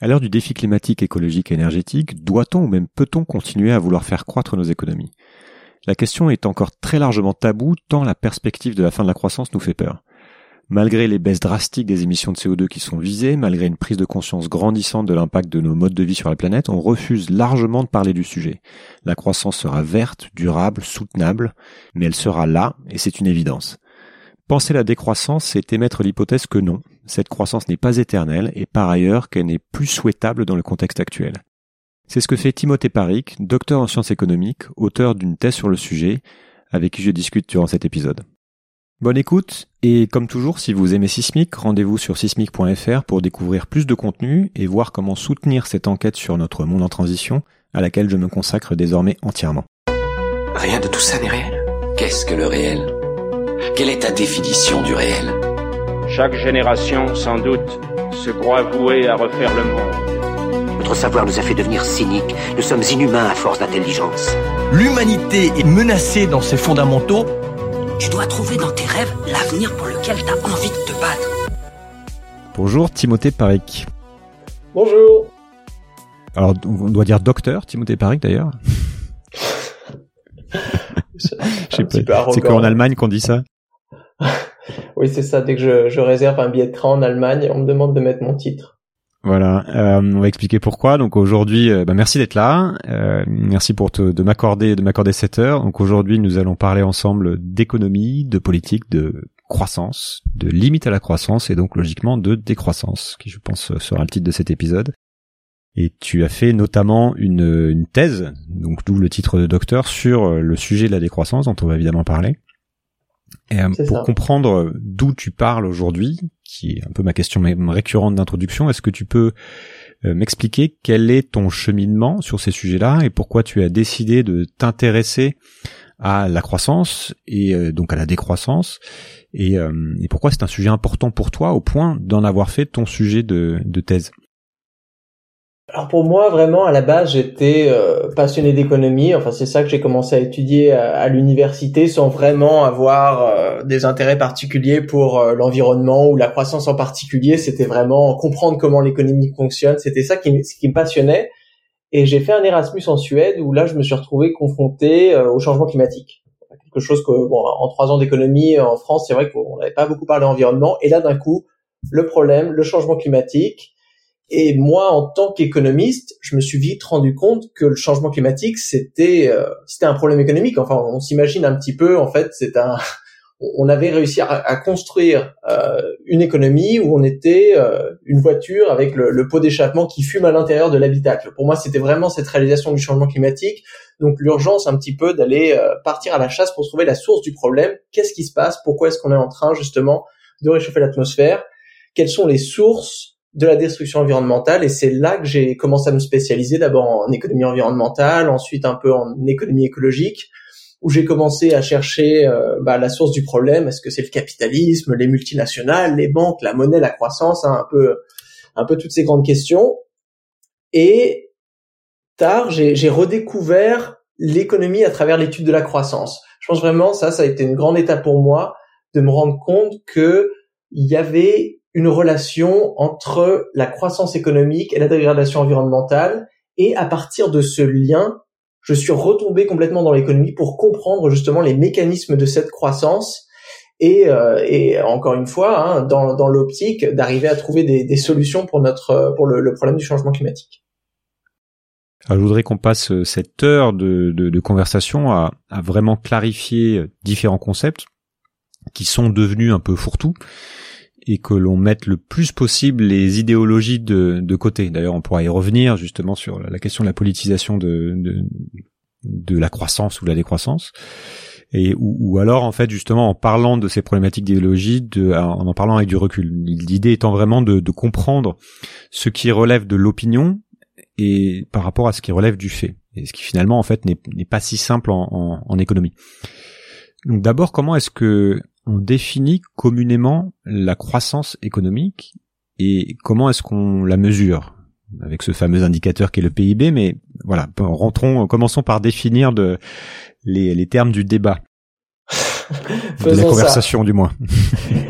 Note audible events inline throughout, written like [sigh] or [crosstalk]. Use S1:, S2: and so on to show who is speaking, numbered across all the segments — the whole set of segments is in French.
S1: À l'heure du défi climatique, écologique et énergétique, doit-on ou même peut-on continuer à vouloir faire croître nos économies? La question est encore très largement taboue tant la perspective de la fin de la croissance nous fait peur. Malgré les baisses drastiques des émissions de CO2 qui sont visées, malgré une prise de conscience grandissante de l'impact de nos modes de vie sur la planète, on refuse largement de parler du sujet. La croissance sera verte, durable, soutenable, mais elle sera là, et c'est une évidence. Penser la décroissance, c'est émettre l'hypothèse que non, cette croissance n'est pas éternelle et par ailleurs qu'elle n'est plus souhaitable dans le contexte actuel. C'est ce que fait Timothée Paric, docteur en sciences économiques, auteur d'une thèse sur le sujet, avec qui je discute durant cet épisode. Bonne écoute, et comme toujours, si vous aimez Sismic, rendez-vous sur sismic.fr pour découvrir plus de contenu et voir comment soutenir cette enquête sur notre monde en transition, à laquelle je me consacre désormais entièrement.
S2: Rien de tout ça n'est réel. Qu'est-ce que le réel? Quelle est ta définition du réel?
S3: Chaque génération, sans doute, se croit vouée à refaire le monde.
S4: Notre savoir nous a fait devenir cyniques. Nous sommes inhumains à force d'intelligence.
S5: L'humanité est menacée dans ses fondamentaux.
S6: Tu dois trouver dans tes rêves l'avenir pour lequel tu as envie de te battre.
S1: Bonjour Timothée Paric.
S7: Bonjour.
S1: Alors on doit dire docteur Timothée Paric d'ailleurs. [laughs] C'est qu'en Allemagne qu'on dit ça [laughs]
S7: Oui, c'est ça. Dès que je, je, réserve un billet de train en Allemagne, on me demande de mettre mon titre.
S1: Voilà, euh, on va expliquer pourquoi. Donc aujourd'hui, euh, bah merci d'être là. Euh, merci pour te, de m'accorder de m'accorder cette heure. Donc aujourd'hui, nous allons parler ensemble d'économie, de politique, de croissance, de limite à la croissance et donc logiquement de décroissance, qui je pense sera le titre de cet épisode. Et tu as fait notamment une, une thèse, donc d'où le titre de docteur, sur le sujet de la décroissance, dont on va évidemment parler. Et euh, pour comprendre d'où tu parles aujourd'hui, qui est un peu ma question récurrente d'introduction, est-ce que tu peux euh, m'expliquer quel est ton cheminement sur ces sujets-là et pourquoi tu as décidé de t'intéresser à la croissance et euh, donc à la décroissance et, et pourquoi c'est un sujet important pour toi au point d'en avoir fait ton sujet de, de thèse?
S7: Alors pour moi, vraiment, à la base, j'étais euh, passionné d'économie. Enfin, c'est ça que j'ai commencé à étudier à, l'université sans vraiment avoir euh, des intérêts particuliers pour euh, l'environnement ou la croissance en particulier. C'était vraiment comprendre comment l'économie fonctionne. C'était ça qui, qui me passionnait. Et j'ai fait un Erasmus en Suède où là, je me suis retrouvé confronté au changement climatique. Quelque chose que, bon, en trois ans d'économie en France, c'est vrai qu'on n'avait pas beaucoup parlé d'environnement. Et là, d'un coup, le problème, le changement climatique et moi, en tant qu'économiste, je me suis vite rendu compte que le changement climatique, c'était euh, c'était un problème économique. Enfin, on s'imagine un petit peu, en fait, c'est un on avait réussi à, construire euh, une économie où on était euh, une voiture avec le, le pot d'échappement qui fume à l'intérieur de l'habitacle. Pour moi, c'était vraiment cette réalisation du changement climatique. Donc l'urgence un petit peu d'aller partir à la chasse pour trouver la source du problème. Qu'est-ce qui se passe? Pourquoi est-ce qu'on est en train justement de réchauffer l'atmosphère? Quelles sont les sources de la destruction environnementale et c'est là que j'ai commencé à me spécialiser d'abord en économie environnementale, ensuite un peu en économie écologique où j'ai commencé à chercher euh, bah, la source du problème. Est-ce que c'est le capitalisme, les multinationales, les banques, la monnaie, la croissance, hein, un peu, un peu toutes ces grandes questions. Et tard, j'ai redécouvert l'économie à travers l'étude de la croissance. Je pense vraiment ça, ça a été une grande étape pour moi de me rendre compte que il y avait une relation entre la croissance économique et la dégradation environnementale. Et à partir de ce lien, je suis retombé complètement dans l'économie pour comprendre justement les mécanismes de cette croissance et, euh, et encore une fois, hein, dans, dans l'optique d'arriver à trouver des, des, solutions pour notre pour le, le, problème du changement climatique.
S1: Alors, je voudrais qu'on passe euh, cette heure de, de, de conversation à, à, vraiment clarifier différents concepts qui sont devenus un peu fourre-tout et que l'on mette le plus possible les idéologies de, de côté. D'ailleurs, on pourra y revenir justement sur la question de la politisation de, de, de la croissance ou de la décroissance. Et ou, ou, alors en fait justement en parlant de ces problématiques d'idéologie, en en parlant avec du recul. L'idée étant vraiment de, de comprendre ce qui relève de l'opinion et par rapport à ce qui relève du fait. Et ce qui finalement en fait n'est pas si simple en, en, en économie. Donc d'abord, comment est-ce que on définit communément la croissance économique et comment est-ce qu'on la mesure avec ce fameux indicateur qui est le PIB, mais voilà, rentrons, commençons par définir de, les, termes du débat, [laughs] de la conversation du moins. [laughs]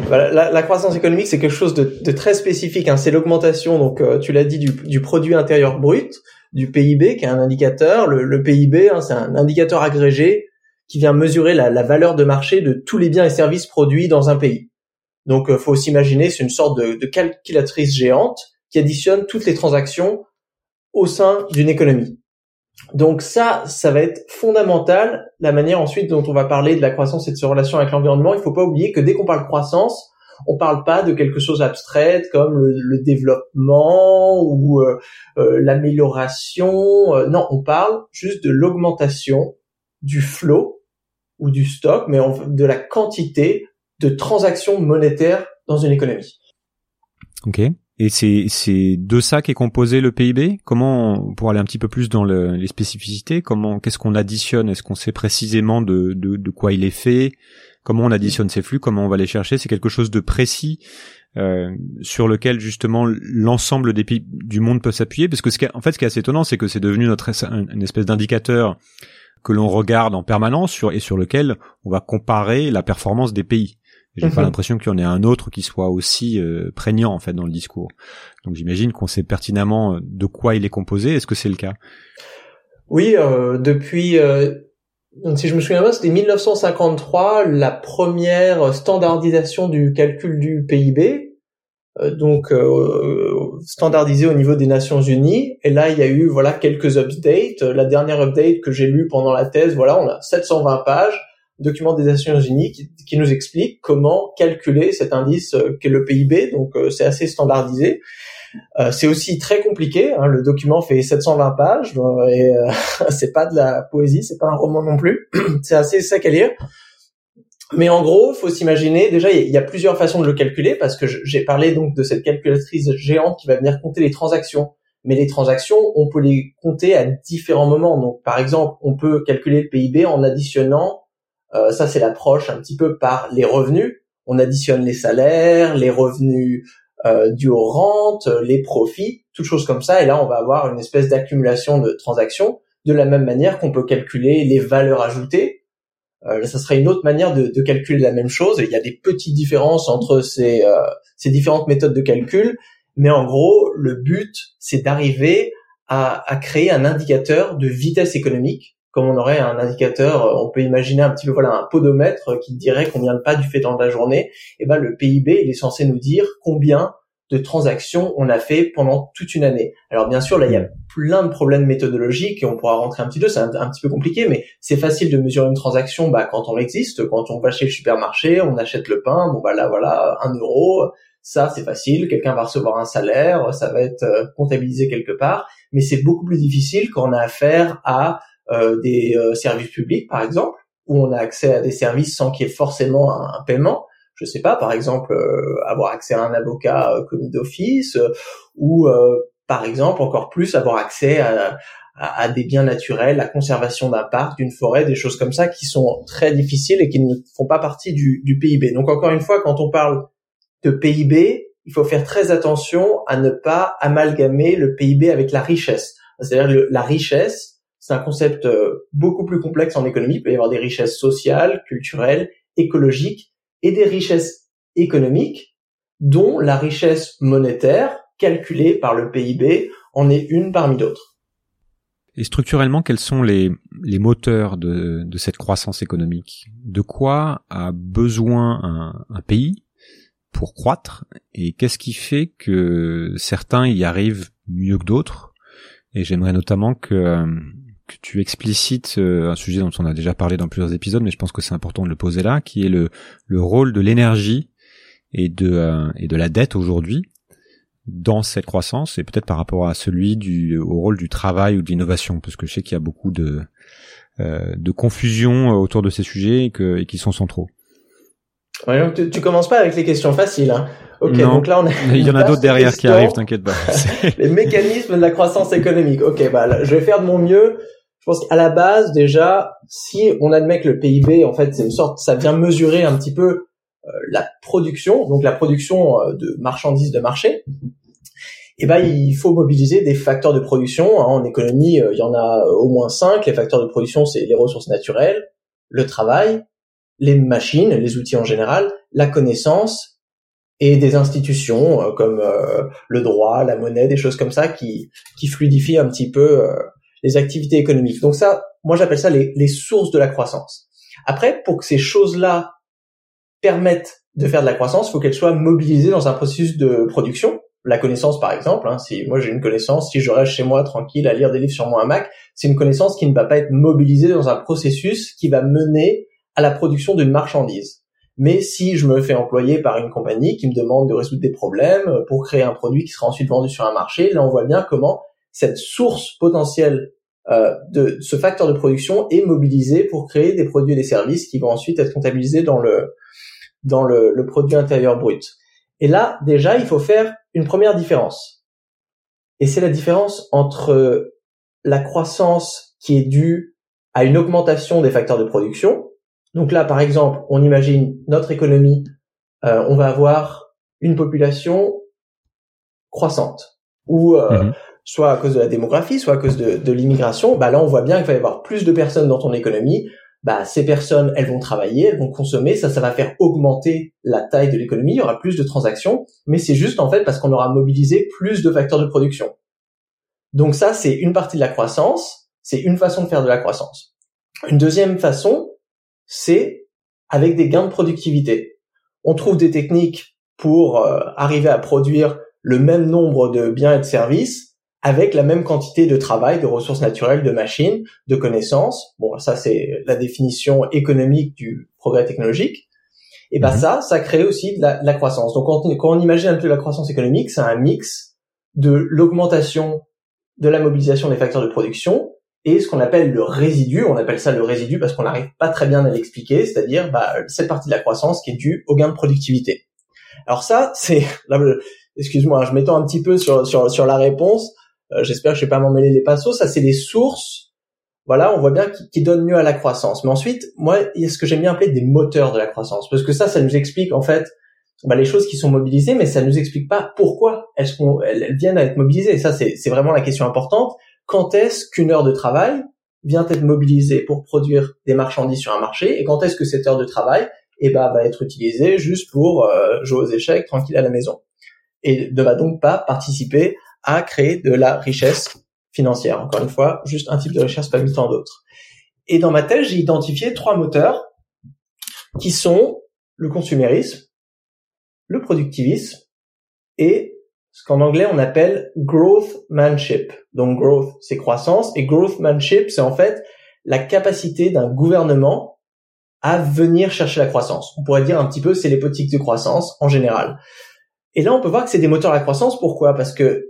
S7: Bah, la, la, croissance économique, c'est quelque chose de, de très spécifique. Hein. C'est l'augmentation, donc euh, tu l'as dit, du, du, produit intérieur brut, du PIB, qui est un indicateur. Le, le PIB, hein, c'est un indicateur agrégé qui vient mesurer la, valeur de marché de tous les biens et services produits dans un pays. Donc, euh, faut s'imaginer, c'est une sorte de, calculatrice géante qui additionne toutes les transactions au sein d'une économie. Donc ça, ça va être fondamental. La manière ensuite dont on va parler de la croissance et de ses relations avec l'environnement, il faut pas oublier que dès qu'on parle croissance, on parle pas de quelque chose abstrait comme le, développement ou euh, euh, l'amélioration. Non, on parle juste de l'augmentation du flot ou du stock, mais de la quantité de transactions monétaires dans une économie.
S1: Ok. Et c'est c'est de ça qu'est composé le PIB. Comment pour aller un petit peu plus dans le, les spécificités, comment qu'est-ce qu'on additionne? Est-ce qu'on sait précisément de, de, de quoi il est fait? Comment on additionne ces flux? Comment on va les chercher? C'est quelque chose de précis euh, sur lequel justement l'ensemble des pays du monde peut s'appuyer. Parce que ce qui en fait ce qui est assez étonnant, c'est que c'est devenu notre une espèce d'indicateur que l'on regarde en permanence sur et sur lequel on va comparer la performance des pays. J'ai pas mhm. l'impression qu'il y en ait un autre qui soit aussi euh, prégnant en fait dans le discours. Donc j'imagine qu'on sait pertinemment euh, de quoi il est composé. Est-ce que c'est le cas?
S7: Oui, euh, depuis donc si je me souviens bien, c'était 1953 la première standardisation du calcul du PIB, donc standardisé au niveau des Nations Unies. Et là, il y a eu voilà quelques updates. La dernière update que j'ai lue pendant la thèse, voilà, on a 720 pages document des Nations Unies qui, nous explique comment calculer cet indice euh, qu'est le PIB. Donc euh, c'est assez standardisé. Euh, c'est aussi très compliqué. Hein, le document fait 720 pages et [laughs] c'est pas de la poésie, c'est pas un roman non plus. [clears throat] c'est assez sec à lire. Mais en gros, faut s'imaginer. Déjà, il y, a plusieurs façons de le calculer parce que j'ai parlé donc de cette calculatrice géante qui va venir compter les transactions. Mais les transactions, on peut les compter à différents moments. Donc, par exemple, on peut calculer le PIB en additionnant euh, ça, c'est l'approche un petit peu par les revenus. On additionne les salaires, les revenus euh, dus aux rentes, les profits, toutes choses comme ça. Et là, on va avoir une espèce d'accumulation de transactions, de la même manière qu'on peut calculer les valeurs ajoutées. Euh, ça serait une autre manière de, de, calculer la même chose. Il y a des petites différences entre ces, euh, ces différentes méthodes de calcul, mais en gros, le but, c'est d'arriver à, à créer un indicateur de vitesse économique comme on aurait un indicateur, euh, on peut imaginer un petit peu voilà un podomètre qui dirait combien de pas du fait dans la journée. Et ben le PIB il est censé nous dire combien de transactions on a fait pendant toute une année. Alors bien sûr là il y a plein de problèmes méthodologiques et on pourra rentrer un petit peu, c'est un, petit peu compliqué, mais c'est facile de mesurer une transaction bah, quand on existe, quand on va chez le supermarché, on achète le pain, bon bah là voilà un euro, ça c'est facile, quelqu'un va recevoir un salaire, ça va être euh, comptabilisé quelque part, mais c'est beaucoup plus difficile quand on a affaire à euh, des euh, services publics, par exemple, où on a accès à des services sans qu'il y ait forcément un, paiement. Je sais pas, par exemple, euh, avoir accès à un avocat commis d'office, ou par exemple encore plus avoir accès à, à, des biens naturels, la conservation d'un parc, d'une forêt, des choses comme ça qui sont très difficiles et qui ne font pas partie du, du, PIB. Donc encore une fois, quand on parle de PIB, il faut faire très attention à ne pas amalgamer le PIB avec la richesse. C'est-à-dire la richesse, c'est un concept euh, beaucoup plus complexe en économie. Il peut y avoir des richesses sociales, culturelles, écologiques et des richesses économiques, dont la richesse monétaire, calculée par le PIB, en est une parmi d'autres.
S1: Et structurellement, quels sont les, les moteurs de, de cette croissance économique? De quoi a besoin un, un pays pour croître? Et qu'est-ce qui fait que certains y arrivent mieux que d'autres? Et j'aimerais notamment que euh, que tu explicites euh, un sujet dont on a déjà parlé dans plusieurs épisodes, mais je pense que c'est important de le poser là, qui est le, le rôle de l'énergie et de euh, et de la dette aujourd'hui dans cette croissance et peut-être par rapport à celui du au rôle du travail ou de l'innovation parce que je sais qu'il y a beaucoup de euh, de confusion autour de ces sujets et, que, et qui sont centraux.
S7: Ouais, donc tu, tu, commences pas avec les questions faciles. Hein. Ok, donc là on a. [laughs]
S1: Il y en a [laughs] d'autres derrière qui arrivent, t'inquiète pas. [laughs]
S7: les mécanismes de la croissance économique. Ok, bah je vais faire de mon mieux pense qu'à la base déjà, si on admet que le PIB, en fait, c'est une sorte, ça vient mesurer un petit peu euh, la production, donc la production euh, de marchandises de marché. Eh ben, il faut mobiliser des facteurs de production. Hein. En économie, euh, il y en a au moins cinq. Les facteurs de production, c'est les ressources naturelles, le travail, les machines, les outils en général, la connaissance et des institutions euh, comme euh, le droit, la monnaie, des choses comme ça qui, qui fluidifient un petit peu euh, les activités économiques. Donc ça, moi j'appelle ça les, les sources de la croissance. Après, pour que ces choses-là permettent de faire de la croissance, il faut qu'elles soient mobilisées dans un processus de production. La connaissance, par exemple, hein, si moi j'ai une connaissance, si je reste chez moi tranquille à lire des livres sur mon Mac, c'est une connaissance qui ne va pas être mobilisée dans un processus qui va mener à la production d'une marchandise. Mais si je me fais employer par une compagnie qui me demande de résoudre des problèmes pour créer un produit qui sera ensuite vendu sur un marché, là on voit bien comment cette source potentielle euh, de ce facteur de production est mobilisé pour créer des produits et des services qui vont ensuite être comptabilisés dans le dans le, produit intérieur brut. Et là, déjà, il faut faire une première différence. Et c'est la différence entre la croissance qui est due à une augmentation des facteurs de production, donc là, par exemple, on imagine notre économie, euh, on va avoir une population croissante, ou euh, mhm. Soit à cause de la démographie, soit à cause de, l'immigration. Bah là, on voit bien qu'il va y avoir plus de personnes dans ton économie. Bah ces personnes, elles vont travailler, elles vont consommer, ça, ça va faire augmenter la taille de l'économie. Il y aura plus de transactions, mais c'est juste en fait parce qu'on aura mobilisé plus de facteurs de production. Donc ça, c'est une partie de la croissance. C'est une façon de faire de la croissance. Une deuxième façon, c'est avec des gains de productivité. On trouve des techniques pour euh, arriver à produire le même nombre de biens et de services avec la même quantité de travail, de ressources naturelles, de machines, de connaissances. Bon, ça c'est la définition économique du progrès technologique. Et ben ça, ça crée aussi de la, croissance. Donc quand on, quand on imagine un peu la croissance économique, c'est un mix de l'augmentation de la mobilisation des facteurs de production et ce qu'on appelle le résidu, on appelle ça le résidu parce qu'on n'arrive pas très bien à l'expliquer, c'est-à-dire bah, cette partie de la croissance qui est due au gain de productivité. Alors ça, c'est, [laughs] excuse-moi, je m'étends un petit peu sur, sur, sur la réponse, j'espère que je vais pas m'emmêler les pinceaux, ça c'est les sources, voilà, on voit bien qui, qui donnent mieux à la croissance. Mais ensuite, moi, il y a ce que j'aime bien appeler des moteurs de la croissance, parce que ça, ça nous explique en fait bah, les choses qui sont mobilisées, mais ça nous explique pas pourquoi elles, viennent à être mobilisées. Et ça, c'est vraiment la question importante quand est-ce qu'une heure de travail vient être mobilisée pour produire des marchandises sur un marché et quand est-ce que cette heure de travail eh ben, va être utilisée juste pour euh, jouer aux échecs tranquille à la maison? Et ne va donc pas participer à créer de la richesse financière. Encore une fois, juste un type de richesse parmi tant d'autres. Et dans ma thèse, j'ai identifié trois moteurs qui sont le consumérisme, le productivisme et ce qu'en anglais on appelle growthmanship. Donc growth, c'est croissance, et growthmanship, c'est en fait la capacité d'un gouvernement à venir chercher la croissance. On pourrait dire un petit peu, c'est les politiques de croissance en général. Et là, on peut voir que c'est des moteurs à la croissance. Pourquoi? Parce que,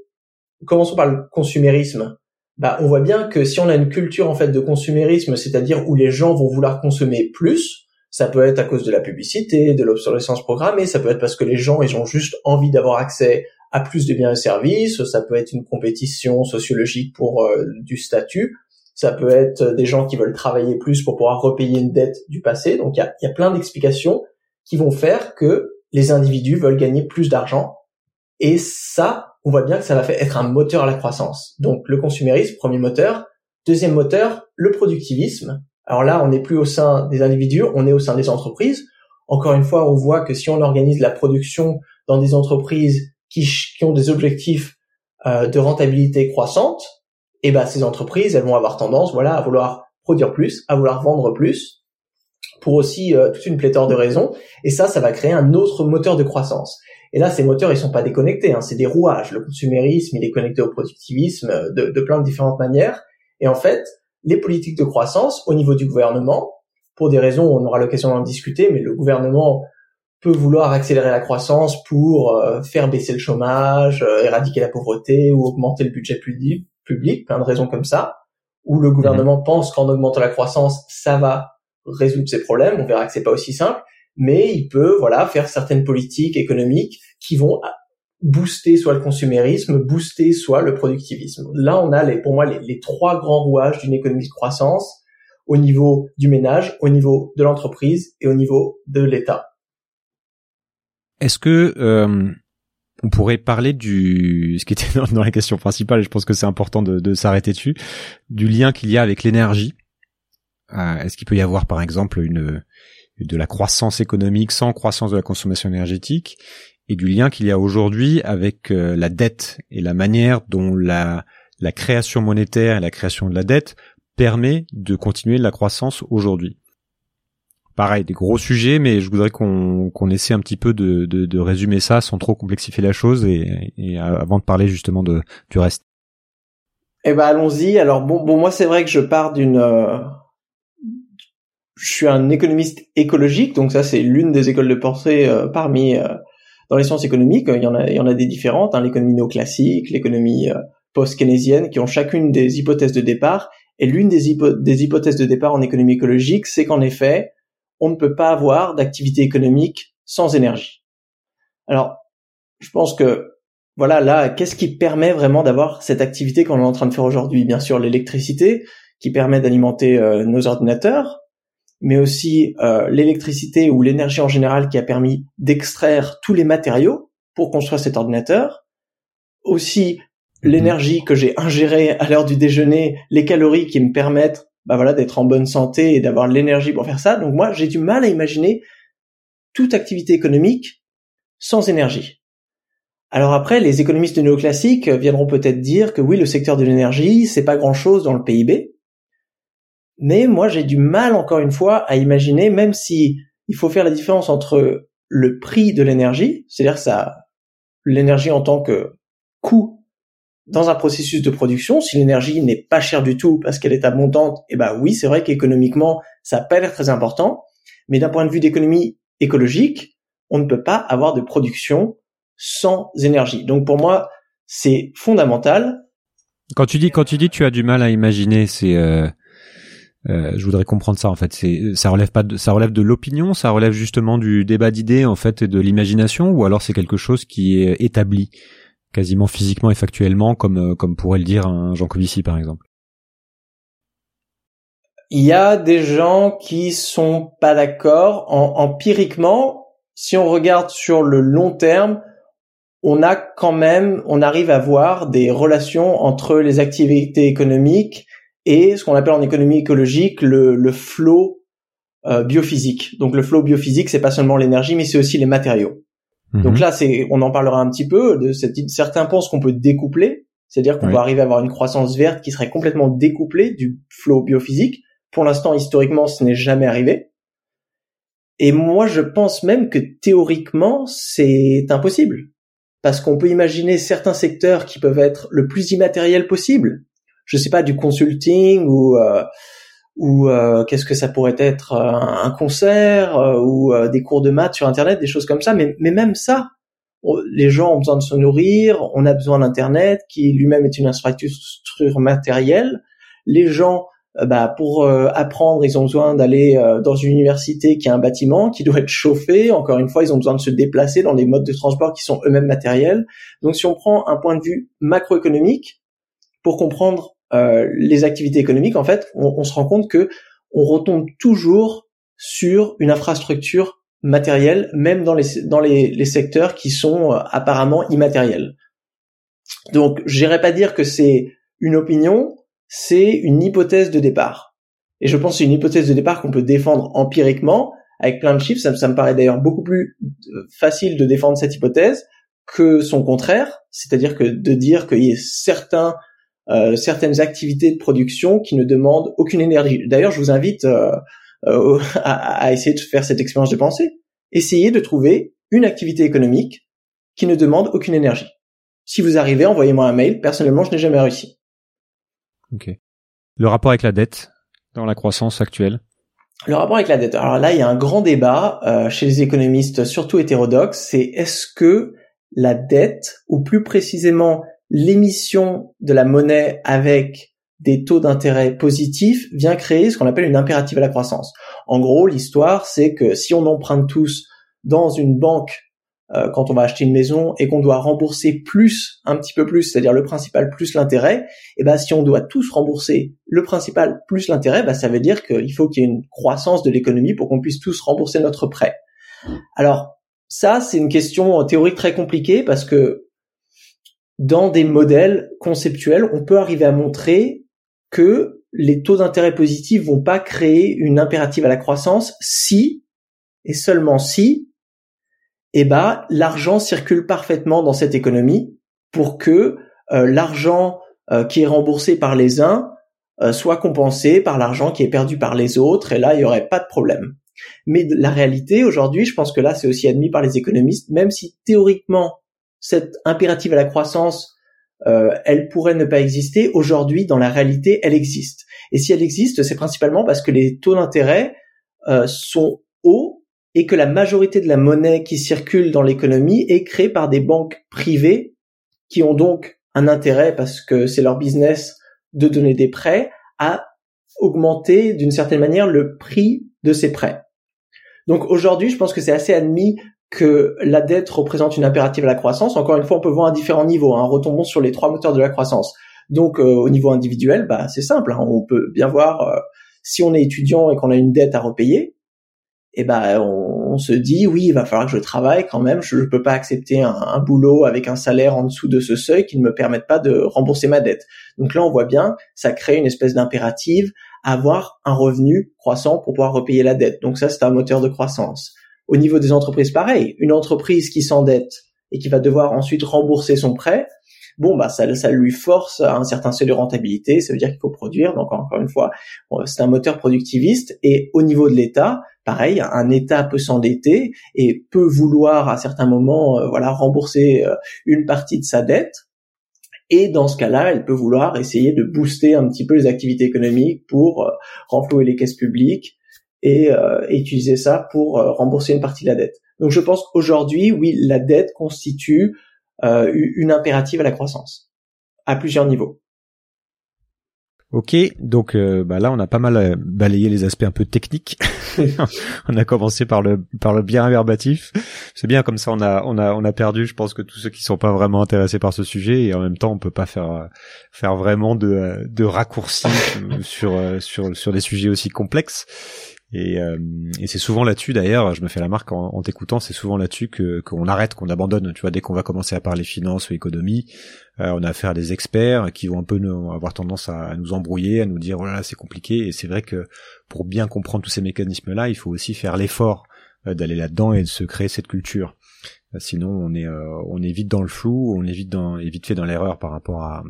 S7: commençons par le consumérisme. Bah, on voit bien que si on a une culture en fait de consumérisme, c'est-à-dire où les gens vont vouloir consommer plus, ça peut être à cause de la publicité, de l'obsolescence programmée, ça peut être parce que les gens ils ont juste envie d'avoir accès à plus de biens et services, ça peut être une compétition sociologique pour euh, du statut, ça peut être des gens qui veulent travailler plus pour pouvoir repayer une dette du passé. Donc il y a, y a plein d'explications qui vont faire que les individus veulent gagner plus d'argent. Et ça, on voit bien que ça va être un moteur à la croissance. Donc le consumérisme, premier moteur. Deuxième moteur, le productivisme. Alors là, on n'est plus au sein des individus, on est au sein des entreprises. Encore une fois, on voit que si on organise la production dans des entreprises qui, ont des objectifs euh, de rentabilité croissante, eh ben ces entreprises, elles vont avoir tendance, voilà, à vouloir produire plus, à vouloir vendre plus, pour aussi euh, toute une pléthore de raisons. Et ça, ça va créer un autre moteur de croissance. Et là, ces moteurs, ils sont pas déconnectés, hein, c'est des rouages. Le consumérisme, il est connecté au productivisme euh, de, de plein de différentes manières. Et en fait, les politiques de croissance au niveau du gouvernement, pour des raisons, on aura l'occasion d'en discuter, mais le gouvernement peut vouloir accélérer la croissance pour euh, faire baisser le chômage, euh, éradiquer la pauvreté ou augmenter le budget public, public, plein de raisons comme ça, où le gouvernement mhm. pense qu'en augmentant la croissance, ça va résoudre ces problèmes. On verra que c'est pas aussi simple, mais il peut voilà faire certaines politiques économiques qui vont booster soit le consumérisme, booster soit le productivisme. Là, on a les, pour moi les, trois grands rouages d'une économie de croissance au niveau du ménage, au niveau de l'entreprise et au niveau de l'État.
S1: Est-ce que euh, on pourrait parler du ce qui était [laughs] dans, la question principale, et je pense que c'est important de, de s'arrêter dessus, du lien qu'il y a avec l'énergie? Euh, Est-ce qu'il peut y avoir, par exemple, une de la croissance économique sans croissance de la consommation énergétique et du lien qu'il y a aujourd'hui avec euh, la dette et la manière dont la, la création monétaire et la création de la dette permet de continuer la croissance aujourd'hui. Pareil, des gros sujets, mais je voudrais qu'on qu'on essaie un petit peu de, de, résumer ça sans trop complexifier la chose et, et avant de parler justement de, du reste.
S7: Eh ben allons-y. Alors bon, bon moi c'est vrai que je pars d'une, euh, je suis un économiste écologique, donc ça c'est l'une des écoles de pensée euh, parmi euh, dans les sciences économiques. Il y en a, il y en a des différentes. Hein, l'économie néoclassique, l'économie post-keynésienne, qui ont chacune des hypothèses de départ. Et l'une des, des hypothèses de départ en économie écologique, c'est qu'en effet, on ne peut pas avoir d'activité économique sans énergie. Alors, je pense que voilà, là, qu'est-ce qui permet vraiment d'avoir cette activité qu'on est en train de faire aujourd'hui? Bien sûr, l'électricité qui permet d'alimenter euh, nos ordinateurs, mais aussi euh, l'électricité ou l'énergie en général qui a permis d'extraire tous les matériaux pour construire cet ordinateur. Aussi mhm. l'énergie que j'ai ingérée à l'heure du déjeuner, les calories qui me permettent bah voilà, d'être en bonne santé et d'avoir l'énergie pour faire ça. Donc moi, j'ai du mal à imaginer toute activité économique sans énergie. Alors après, les économistes néoclassiques viendront peut-être dire que oui, le secteur de l'énergie, c'est pas grand-chose dans le PIB. Mais moi, j'ai du mal, encore une fois, à imaginer, même si il faut faire la différence entre le prix de l'énergie, c'est-à-dire ça, l'énergie en tant que coût dans un processus de production, si l'énergie n'est pas chère du tout parce qu'elle est abondante, eh ben oui, c'est vrai qu'économiquement, ça n'a pas l'air très important, mais d'un point de vue d'économie écologique, on ne peut pas avoir de production sans énergie. Donc pour moi, c'est fondamental.
S1: Quand tu dis quand tu dis tu as du mal à imaginer, c'est euh, euh, je voudrais comprendre ça en fait. C'est ça relève pas de, ça relève de l'opinion, ça relève justement du débat d'idées en fait et de l'imagination, ou alors c'est quelque chose qui est établi quasiment physiquement et factuellement, comme euh, comme pourrait le dire un Jean Covici par exemple?
S7: Il y a des gens qui sont pas d'accord. empiriquement, si on regarde sur le long terme, on a quand même, on arrive à voir des relations entre les activités économiques et ce qu'on appelle en économie écologique le, le flot euh, biophysique. Donc le flot biophysique, c'est pas seulement l'énergie, mais c'est aussi les matériaux. Mhm. Donc là, c'est, on en parlera un petit peu. De cette, certains pensent qu'on peut découpler, c'est-à-dire qu'on peut arriver à avoir une croissance verte qui serait complètement découplée du flot biophysique. Pour l'instant, historiquement, ce n'est jamais arrivé. Et moi, je pense même que théoriquement, c'est impossible. Parce qu'on peut imaginer certains secteurs qui peuvent être le plus immatériel possible. Je sais pas, du consulting ou euh, ou euh, qu'est-ce que ça pourrait être euh, un concert euh, ou des cours de maths sur internet des choses comme ça. Mais, mais même ça les gens ont besoin de se nourrir on a besoin d'internet qui lui-même est une infrastructure matérielle. Les gens bah, pour apprendre ils ont besoin d'aller dans une université qui a un bâtiment qui doit être chauffé. Encore une fois ils ont besoin de se déplacer dans des modes de transport qui sont eux-mêmes matériels. Donc si on prend un point de vue macroéconomique pour comprendre euh, les activités économiques, en fait, on, se rend compte que on retombe toujours sur une infrastructure matérielle, même dans les dans les, secteurs qui sont euh, apparemment immatériels. Donc, j'irais pas dire que c'est une opinion, c'est une hypothèse de départ. Et je pense que c'est une hypothèse de départ qu'on peut défendre empiriquement avec plein de chiffres. Ça, ça me paraît d'ailleurs beaucoup plus euh, facile de défendre cette hypothèse que son contraire, c'est-à-dire que de dire qu'il y a certains euh, certaines activités de production qui ne demandent aucune énergie. D'ailleurs, je vous invite euh, euh, [laughs] à, à, essayer de faire cette expérience de pensée. Essayez de trouver une activité économique qui ne demande aucune énergie. Si vous arrivez, envoyez-moi un mail. Personnellement, je n'ai jamais réussi.
S1: Ok. Le rapport avec la dette dans la croissance actuelle?
S7: Le rapport avec la dette. Alors là, il y a un grand débat euh, chez les économistes, surtout hétérodoxes, c'est est-ce que la dette, ou plus précisément l'émission de la monnaie avec des taux d'intérêt positifs vient créer ce qu'on appelle une impérative à la croissance. En gros, l'histoire, c'est que si on emprunte tous dans une banque euh, quand on va acheter une maison et qu'on doit rembourser plus, un petit peu plus, c'est-à-dire le principal plus l'intérêt, et eh ben si on doit tous rembourser le principal plus l'intérêt, ben ça veut dire qu'il faut qu'il y ait une croissance de l'économie pour qu'on puisse tous rembourser notre prêt. Alors ça, c'est une question théorique très compliquée parce que dans des modèles conceptuels, on peut arriver à montrer que les taux d'intérêt positifs vont pas créer une impérative à la croissance si, et seulement si, eh ben l'argent circule parfaitement dans cette économie pour que euh, l'argent euh, qui est remboursé par les uns euh, soit compensé par l'argent qui est perdu par les autres et là il y aurait pas de problème. Mais la réalité aujourd'hui, je pense que là c'est aussi admis par les économistes, même si théoriquement cette impérative à la croissance elle pourrait ne pas exister, aujourd'hui dans la réalité elle existe. Et si elle existe, c'est principalement parce que les taux d'intérêt sont hauts et que la majorité de la monnaie qui circule dans l'économie est créée par des banques privées qui ont donc un intérêt parce que c'est leur business de donner des prêts à augmenter d'une certaine manière le prix de ces prêts. Donc aujourd'hui, je pense que c'est assez admis que la dette représente une impérative à la croissance. Encore une fois, on peut voir à différents niveaux. Hein. Retombons sur les trois moteurs de la croissance. Donc euh, au niveau individuel, bah, c'est simple. Hein. On peut bien voir euh, si on est étudiant et qu'on a une dette à repayer, eh ben on, se dit oui, il va falloir que je travaille quand même. Je ne peux pas accepter un, boulot avec un salaire en dessous de ce seuil qui ne me permette pas de rembourser ma dette. Donc là, on voit bien, ça crée une espèce d'impérative avoir un revenu croissant pour pouvoir repayer la dette. Donc ça, c'est un moteur de croissance. Au niveau des entreprises, pareil. Une entreprise qui s'endette et qui va devoir ensuite rembourser son prêt, bon bah ça, ça lui force à un certain seuil de rentabilité, ça veut dire qu'il faut produire. Donc encore une fois, c'est un moteur productiviste. Et au niveau de l'État, pareil, un État peut s'endetter et peut vouloir à certains moments, euh, voilà, rembourser euh, une partie de sa dette. Et dans ce cas-là, elle peut vouloir essayer de booster un petit peu les activités économiques pour euh, renflouer les caisses publiques et, utiliser ça pour rembourser une partie de la dette. Donc je pense qu'aujourd'hui, oui, la dette constitue une impérative à la croissance à plusieurs niveaux.
S1: Ok, donc euh, bah là on a pas mal euh, balayé les aspects un peu techniques. [laughs] [laughs] on a commencé par le par le bien verbatif. C'est bien comme ça on a on a on a perdu je pense que tous ceux qui sont pas vraiment intéressés par ce sujet et en même temps on peut pas faire faire vraiment de de raccourcis [laughs] sur sur sur des sujets aussi complexes. Et, euh, et c'est souvent là-dessus d'ailleurs, je me fais la marque en, t'écoutant, c'est souvent là-dessus que qu'on arrête, qu'on abandonne. Tu vois, dès qu'on va commencer à parler finance ou économie, euh, on a affaire à des experts qui vont un peu nous, avoir tendance à, nous embrouiller, à nous dire voilà c'est compliqué. Et c'est vrai que pour bien comprendre tous ces mécanismes-là, il faut aussi faire l'effort euh, d'aller là-dedans et de se créer cette culture. Sinon, on est on est vite dans le flou, on est vite dans vite fait dans l'erreur par rapport à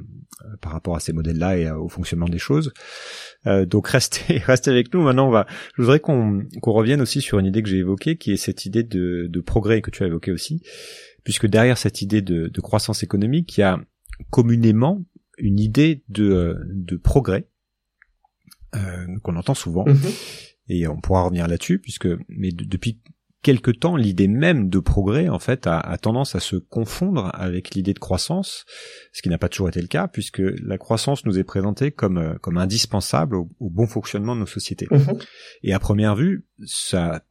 S1: par rapport à ces modèles-là et au fonctionnement des choses. Euh, donc restez, [laughs] restez avec nous. Maintenant, on va. Je voudrais qu'on qu'on revienne aussi sur une idée que j'ai évoquée, qui est cette idée de, de progrès que tu as évoquée aussi, puisque derrière cette idée de, de croissance économique, il y a communément une idée de, de progrès euh, qu'on entend souvent. Mm-hmm. Et on pourra revenir là-dessus, puisque mais depuis quelque temps, l'idée même de progrès, en fait, a, tendance à se confondre avec l'idée de croissance, ce qui n'a pas toujours été le cas, puisque la croissance nous est présentée comme, euh, comme indispensable au, bon fonctionnement de nos sociétés. Mhm. Et à première vue, ça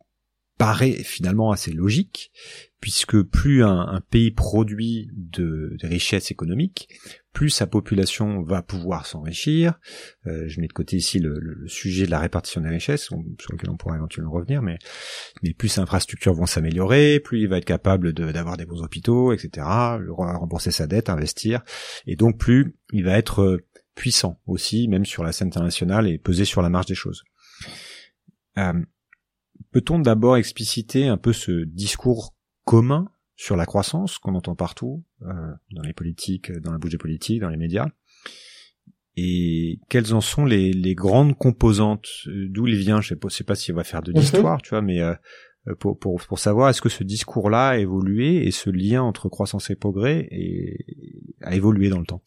S1: paraît finalement assez logique, puisque plus un, pays produit de, de richesses économiques, plus sa population va pouvoir s'enrichir. Euh, je mets de côté ici le, sujet de la répartition des richesses, sur lequel on pourra éventuellement revenir, mais, plus ses infrastructures vont s'améliorer, plus il va être capable d'avoir des bons hôpitaux, etc., rembourser sa dette, investir, et donc plus il va être euh, puissant aussi, même sur la scène internationale, et peser sur la marge des choses. Euh, peut-on d'abord expliciter un peu ce discours commun sur la croissance qu'on entend partout, euh, dans les politiques, dans la bouche des politiques, dans les médias, et quelles en sont les, les grandes composantes, d'où il vient, je sais pas, sais pas s'il va faire de l'histoire, tu vois, mais euh, pour, pour, pour savoir est-ce que ce discours-là a évolué et ce lien entre croissance et progrès a évolué dans le temps?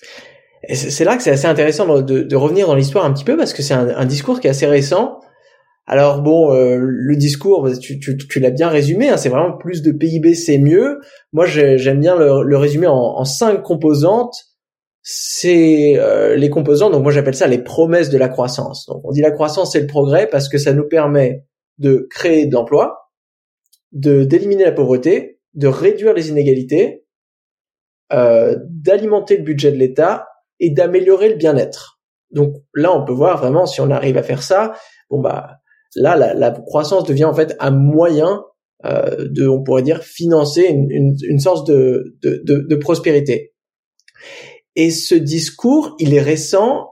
S7: C'est là que c'est assez intéressant de, de, revenir dans l'histoire un petit peu parce que c'est un, un, discours qui est assez récent alors bon, euh, le discours, bah, tu, l'as bien résumé, hein, c'est vraiment plus de PIB, c'est mieux. Moi, j'aime bien le, résumer en, cinq composantes. C'est euh, les composantes, donc moi j'appelle ça les promesses de la croissance. Donc on dit la croissance c'est le progrès parce que ça nous permet de créer d'emplois, de d'éliminer la pauvreté, de réduire les inégalités, euh, d'alimenter le budget de l'État et d'améliorer le bien-être. Donc là, on peut voir vraiment si on arrive à faire ça, bon bah Là, la, la croissance devient en fait un moyen euh, de, on pourrait dire, financer une, une, une sorte de, de, de, de prospérité. Et ce discours, il est récent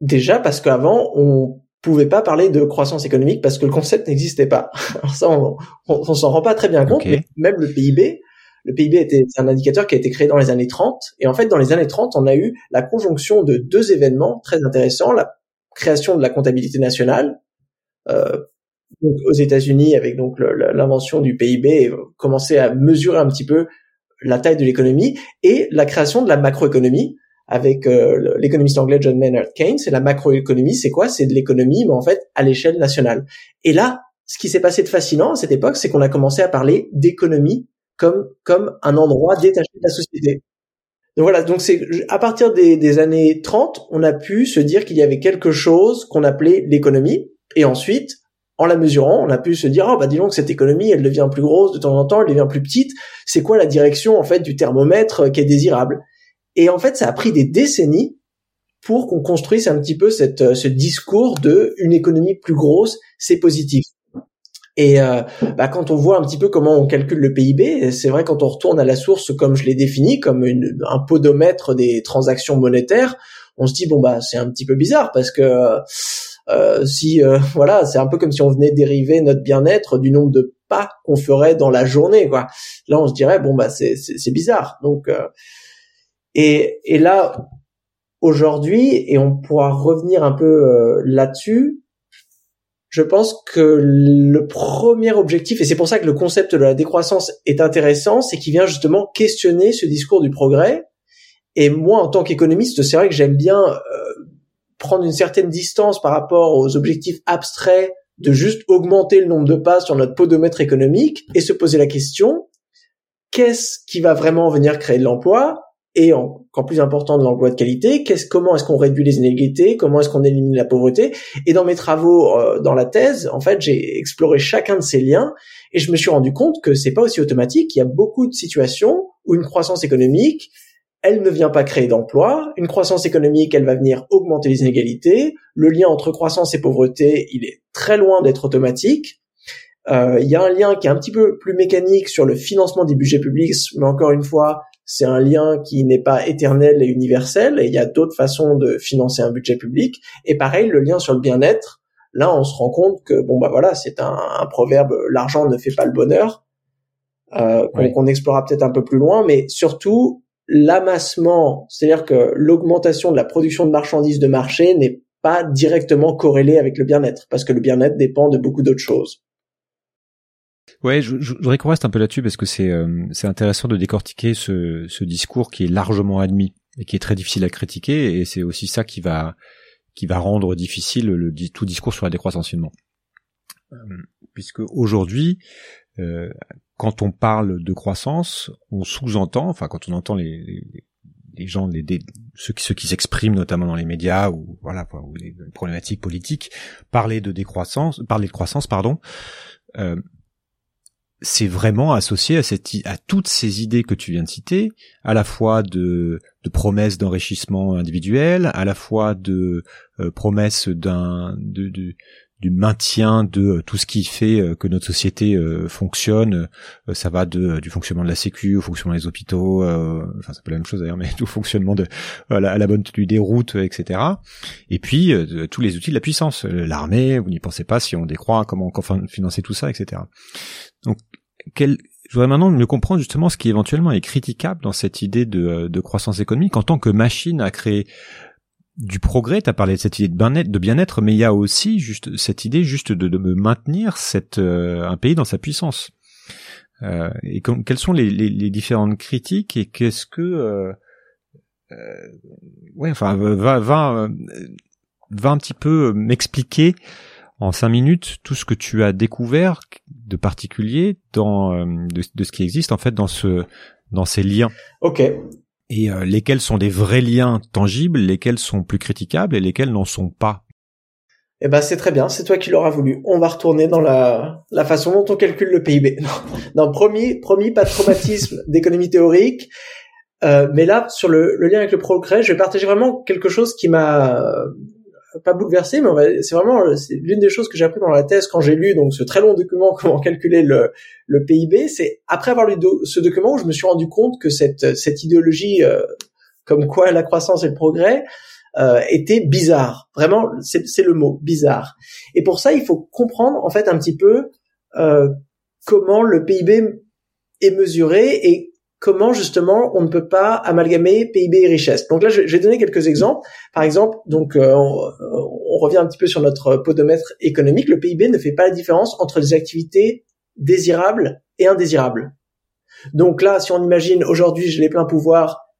S7: déjà parce qu'avant, on pouvait pas parler de croissance économique parce que le concept n'existait pas. [laughs] Alors ça, on, on, s'en rend pas très bien compte, mais même le PIB, le PIB était un indicateur qui a été créé dans les années 30 et en fait dans les années 30 on a eu la conjonction de deux événements très intéressants la création de la comptabilité nationale donc aux États-Unis avec donc l'invention du PIB commencer à mesurer un petit peu la taille de l'économie et la création de la macroéconomie avec euh, l'économiste anglais John Maynard Keynes. Et la macroéconomie, c'est quoi? C'est de l'économie, mais en fait à l'échelle nationale. Et là, ce qui s'est passé de fascinant à cette époque, c'est qu'on a commencé à parler d'économie comme comme un endroit détaché de la société. Donc voilà, donc c'est à partir des années 30, on a pu se dire qu'il y avait quelque chose qu'on appelait l'économie, et ensuite en la mesurant, on a pu se dire ah bah dis donc cette économie, elle devient plus grosse de temps en temps, elle devient plus petite. C'est quoi la direction en fait du thermomètre euh, qui est désirable? Et en fait, ça a pris des décennies pour qu'on construise un petit peu cette, euh, ce discours de une économie plus grosse, c'est positif. Et euh, bah, quand on voit un petit peu comment on calcule le PIB, c'est vrai quand on retourne à la source comme je l'ai défini, comme une, un podomètre des transactions monétaires, on se dit bon bah c'est un petit peu bizarre parce que euh, si euh, [laughs] voilà, c'est un peu comme si on venait dériver notre bien-être du nombre de pas qu'on ferait dans la journée, quoi. Là, on se dirait bon bah c'est c'est bizarre. Donc euh, et et là aujourd'hui et on pourra revenir un peu là-dessus. Je pense que le premier objectif, et c'est pour ça que le concept de la décroissance est intéressant, c'est qu'il vient justement questionner ce discours du progrès. Et moi, en tant qu'économiste, c'est vrai que j'aime bien prendre une certaine distance par rapport aux objectifs abstraits de juste augmenter le nombre de pas sur notre podomètre économique et se poser la question qu'est-ce qui va vraiment venir créer de l'emploi et encore plus important de l'emploi de qualité, qu'est-ce, comment est-ce qu'on réduit les inégalités, comment est-ce qu'on élimine la pauvreté. Et dans mes travaux euh, dans la thèse, en fait, j'ai exploré chacun de ces liens et je me suis rendu compte que c'est pas aussi automatique. Il y a beaucoup de situations où une croissance économique elle ne vient pas créer d'emplois. Une croissance économique, elle va venir augmenter les inégalités. Le lien entre croissance et pauvreté, il est très loin d'être automatique. Euh, il y a un lien qui est un petit peu plus mécanique sur le financement des budgets publics, mais encore une fois, c'est un lien qui n'est pas éternel et universel, et il y a d'autres façons de financer un budget public. Et pareil, le lien sur le bien-être, là, on se rend compte que bon bah voilà, c'est un, proverbe, l'argent ne fait pas le bonheur, euh, qu'on explorera peut-être un peu plus loin, mais surtout l'amassement, c'est-à-dire que l'augmentation de la production de marchandises de marché n'est pas directement corrélée avec le bien-être, parce que le bien-être dépend de beaucoup d'autres choses.
S1: Ouais, je, je, voudrais qu'on reste un peu là-dessus parce que c'est euh, c'est intéressant de décortiquer ce, ce discours qui est largement admis et qui est très difficile à critiquer et c'est aussi ça qui va qui va rendre difficile le, tout discours sur la décroissance finalement. Euh, puisque aujourd'hui, euh, quand on parle de croissance, on sous-entend, enfin quand on entend les, gens, les, ceux qui, s'expriment notamment dans les médias ou voilà, ou les problématiques politiques, parler de décroissance, parler de croissance, pardon, euh, c'est vraiment associé à toutes ces idées que tu viens de citer, à la fois de, de promesses d'enrichissement individuel, à la fois de euh, promesses d'un, de, de, du maintien de euh, tout ce qui fait euh, que notre société euh, fonctionne. ça va de du fonctionnement de la Sécu au fonctionnement des hôpitaux, enfin c'est pas la même chose d'ailleurs, mais [laughs] tout fonctionnement de à la, bonne tenue des routes, etc. Et puis tous les outils de la puissance, l'armée. Vous n'y pensez pas si on décroît comment, comment financer tout ça, etc. Donc quel je voudrais maintenant mieux comprendre justement ce qui éventuellement est critiquable dans cette idée de, de croissance économique en tant que machine à créer du progrès, tu as parlé de cette idée de bien-être, mais il y a aussi juste cette idée juste de, de maintenir cette, euh, un pays dans sa puissance. Euh, et quelles sont les, les, les, différentes critiques et qu'est-ce que euh, euh ouais enfin va va va un petit peu m'expliquer en cinq minutes tout ce que tu as découvert de particulier dans de, de, ce qui existe en fait dans ce dans ces liens?
S7: Ok
S1: et euh, lesquels sont des vrais liens tangibles, lesquels sont plus critiquables et lesquels n'en sont pas?
S7: Eh ben c'est très bien, c'est toi qui l'auras voulu. On va retourner dans la, la façon dont on calcule le PIB. [laughs] Non, promis, promis, pas de traumatisme [laughs] d'économie théorique. Euh, mais là, sur le, le, lien avec le progrès, je vais partager vraiment quelque chose qui m'a pas bouleversé, mais c'est vraiment l'une des choses que j'ai appris dans la thèse quand j'ai lu donc ce très long document [laughs] comment calculer le, le PIB. C'est après avoir lu ce document, je me suis rendu compte que cette cette idéologie euh, comme quoi la croissance et le progrès euh, était bizarre. Vraiment, c'est le mot bizarre. Et pour ça, il faut comprendre en fait un petit peu euh, comment le PIB est mesurée et comment justement on ne peut pas amalgamer PIB et richesse. Donc là, je, vais donner quelques exemples. Par exemple, donc euh, on, revient un petit peu sur notre podomètre économique. Le PIB ne fait pas la différence entre les activités désirables et indésirables. Donc là, si on imagine aujourd'hui, j'ai les pleins pouvoirs,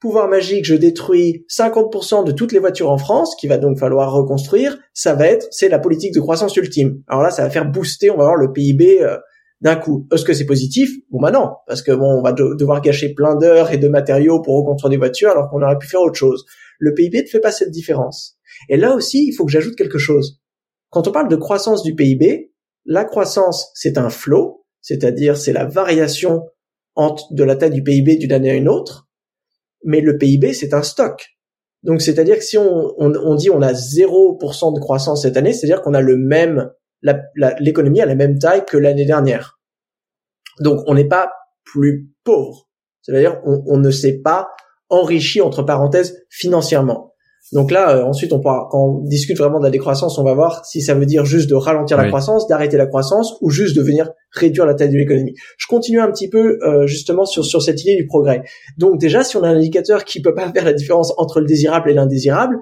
S7: pouvoir magique, je détruis 50% de toutes les voitures en France, qu'il va donc falloir reconstruire, ça va être, c'est la politique de croissance ultime. Alors là, ça va faire booster, on va voir le PIB euh, d'un coup. Est-ce que c'est positif? Bon bah non, parce que bon, on va devoir gâcher plein d'heures et de matériaux pour reconstruire des voitures alors qu'on aurait pu faire autre chose. Le PIB ne fait pas cette différence. Et là aussi, il faut que j'ajoute quelque chose. Quand on parle de croissance du PIB, la croissance, c'est un flot, c'est-à-dire c'est la variation entre de la taille du PIB d'une année à une autre, mais le PIB, c'est un stock. Donc, c'est-à-dire que si on, on, on dit on a 0% de croissance cette année, c'est-à-dire qu'on a le même l'économie a la même taille que l'année dernière. Donc on n'est pas plus pauvre. C'est-à-dire on, on, ne s'est pas enrichi entre parenthèses financièrement. Donc là, euh, ensuite, on pourra, quand on discute vraiment de la décroissance, on va voir si ça veut dire juste de ralentir la croissance, d'arrêter la croissance, ou juste de venir réduire la taille de l'économie. Je continue un petit peu euh, justement sur sur cette idée du progrès. Donc déjà, si on a un indicateur qui peut pas faire la différence entre le désirable et l'indésirable,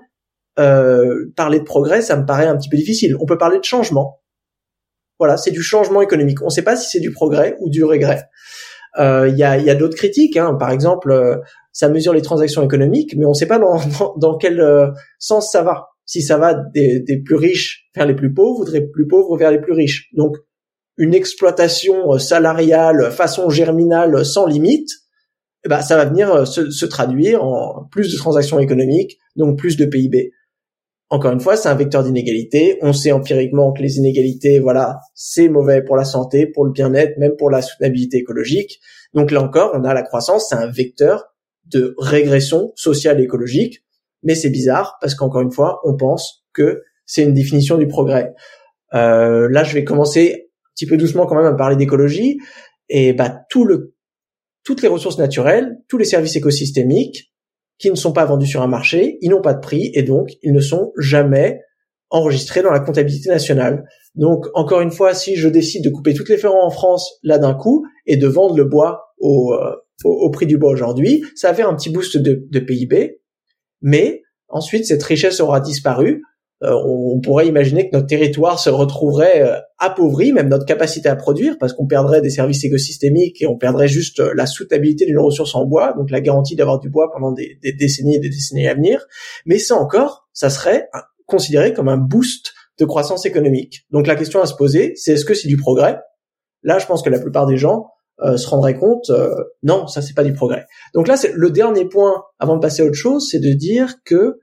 S7: euh, parler de progrès, ça me paraît un petit peu difficile. On peut parler de changement. Voilà, c'est du changement économique. On ne sait pas si c'est du progrès ou du regret. Euh, il y a, d'autres critiques. Hein. Par exemple, euh, ça mesure les transactions économiques, mais on ne sait pas [laughs] dans, dans, quel euh, sens ça va. Si ça va des, des, plus riches vers les plus pauvres ou des plus pauvres vers les plus riches. Donc, une exploitation salariale façon germinale sans limite, eh ben, ça va venir se, se traduire en plus de transactions économiques, donc plus de PIB encore une fois, c'est un vecteur d'inégalité. On sait empiriquement que les inégalités, voilà, c'est mauvais pour la santé, pour le bien-être, même pour la soutenabilité écologique. Donc là encore, on a la croissance, c'est un vecteur de régression sociale et écologique. Mais c'est bizarre parce qu'encore une fois, on pense que c'est une définition du progrès. Euh, là, je vais commencer un petit peu doucement quand même à parler d'écologie. Et bah tout le, toutes les ressources naturelles, tous les services écosystémiques, qui ne sont pas vendus sur un marché, ils n'ont pas de prix et donc ils ne sont jamais enregistrés dans la comptabilité nationale. Donc encore une fois, si je décide de couper toutes les ferrons en France là d'un coup et de vendre le bois au, euh, au, prix du bois aujourd'hui, ça va faire un petit boost de, PIB, mais ensuite cette richesse aura disparu on, pourrait imaginer que notre territoire se retrouverait euh, appauvri, même notre capacité à produire, parce qu'on perdrait des services écosystémiques et on perdrait juste euh, la soutenabilité d'une ressource en bois, donc la garantie d'avoir du bois pendant des, décennies et des décennies à venir. Mais ça encore, ça serait considéré comme un boost de croissance économique. Donc la question à se poser, c'est est-ce que c'est du progrès? Là, je pense que la plupart des gens se rendraient compte, non, ça c'est pas du progrès. Donc là, c'est le dernier point avant de passer à autre chose, c'est de dire que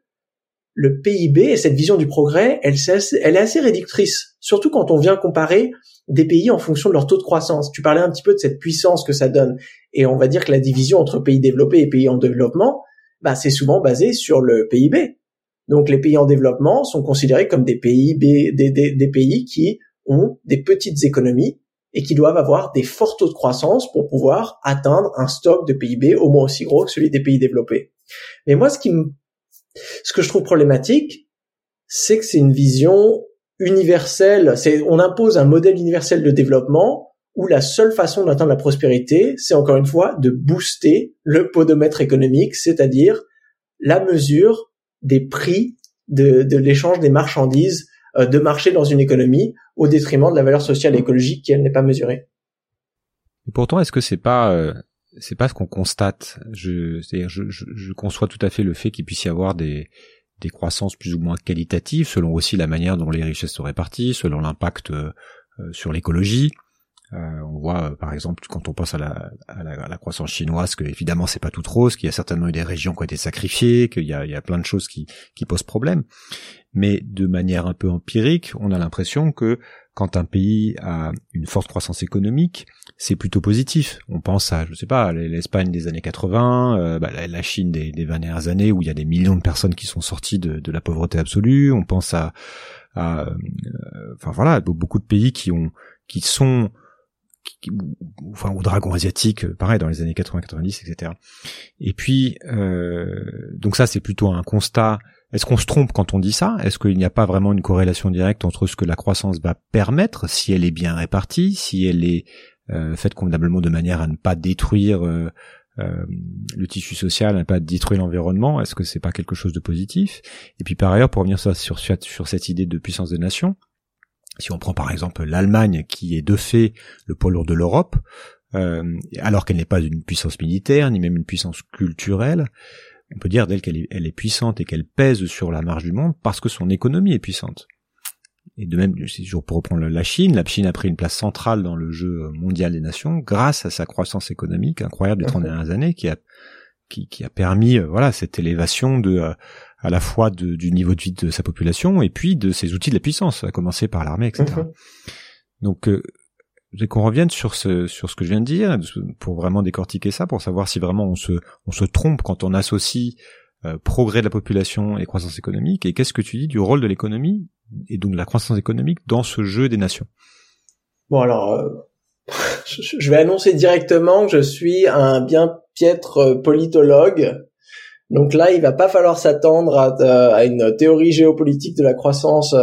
S7: le PIB et cette vision du progrès, elle, est assez réductrice, surtout quand on vient comparer des pays en fonction de leur taux de croissance. Tu parlais un petit peu de cette puissance que ça donne, et on va dire que la division entre pays développés et pays en développement, bah, c'est souvent basé sur le PIB. Donc les pays en développement sont considérés comme des pays, des pays qui ont des petites économies et qui doivent avoir des forts taux de croissance pour pouvoir atteindre un stock de PIB au moins aussi gros que celui des pays développés. Mais moi, ce qui me ce que je trouve problématique, c'est que c'est une vision universelle. C'est, on impose un modèle universel de développement où la seule façon d'atteindre la prospérité, c'est encore une fois de booster le podomètre économique, c'est-à-dire la mesure des prix de, de l'échange des marchandises euh, de marché dans une économie au détriment de la valeur sociale et écologique qui elle n'est pas mesurée.
S1: Pourtant, est-ce que c'est pas euh, c'est pas ce qu'on constate. Je, conçois tout à fait le fait qu'il puisse y avoir des, croissances plus ou moins qualitatives, selon aussi la manière dont les richesses sont réparties, selon l'impact euh, sur l'écologie. Euh, on voit euh, par exemple quand on pense à la, croissance chinoise que évidemment c'est pas tout rose, qu'il y a certainement eu des régions qui ont été sacrifiées, qu'il y a, y a plein de choses qui posent problème. Mais de manière un peu empirique, on a l'impression que quand un pays a une forte croissance économique, c'est plutôt positif. On pense à, je sais pas, l'Espagne des années 80, euh, bah, la Chine des, des 20 dernières années où il y a des millions de personnes qui sont sorties de, de la pauvreté absolue. On pense à, à euh, enfin voilà, beaucoup de pays qui ont, qui sont, enfin au dragon asiatique, pareil dans les années 80-90, etc. Et puis, euh, donc ça c'est plutôt un constat est-ce qu'on se trompe quand on dit ça? Est-ce qu'il n'y a pas vraiment une corrélation directe entre ce que la croissance va permettre, si elle est bien répartie, si elle est euh, faite convenablement de manière à ne pas détruire euh, euh, le tissu social, à ne pas détruire l'environnement Est-ce que c'est pas quelque chose de positif? Et puis par ailleurs, pour revenir sur, cette idée de puissance des nations, si on prend par exemple l'Allemagne, qui est de fait le pôle lourd de l'Europe, alors qu'elle n'est pas une puissance militaire, ni même une puissance culturelle, on peut dire d'elle qu'elle est, elle est puissante et qu'elle pèse sur la marge du monde parce que son économie est puissante. Et de même, toujours pour reprendre la Chine, la Chine a pris une place centrale dans le jeu mondial des nations grâce à sa croissance économique incroyable des 30 dernières années qui a, qui, qui a permis, euh, voilà, cette élévation de, euh, à la fois de, du niveau de vie de sa population et puis de ses outils de la puissance, à commencer par l'armée, etc. Mhm. Donc, euh, qu'on revienne sur ce sur ce que je viens de dire pour vraiment décortiquer ça, pour savoir si vraiment on se on se trompe quand on associe euh, progrès de la population et croissance économique. Et qu'est-ce que tu dis du rôle de l'économie et donc la croissance économique dans ce jeu des nations
S7: Bon alors, euh, [laughs] je vais annoncer directement que je suis un bien piètre euh, politologue. Donc là, il va pas falloir s'attendre à, à, une théorie géopolitique de la croissance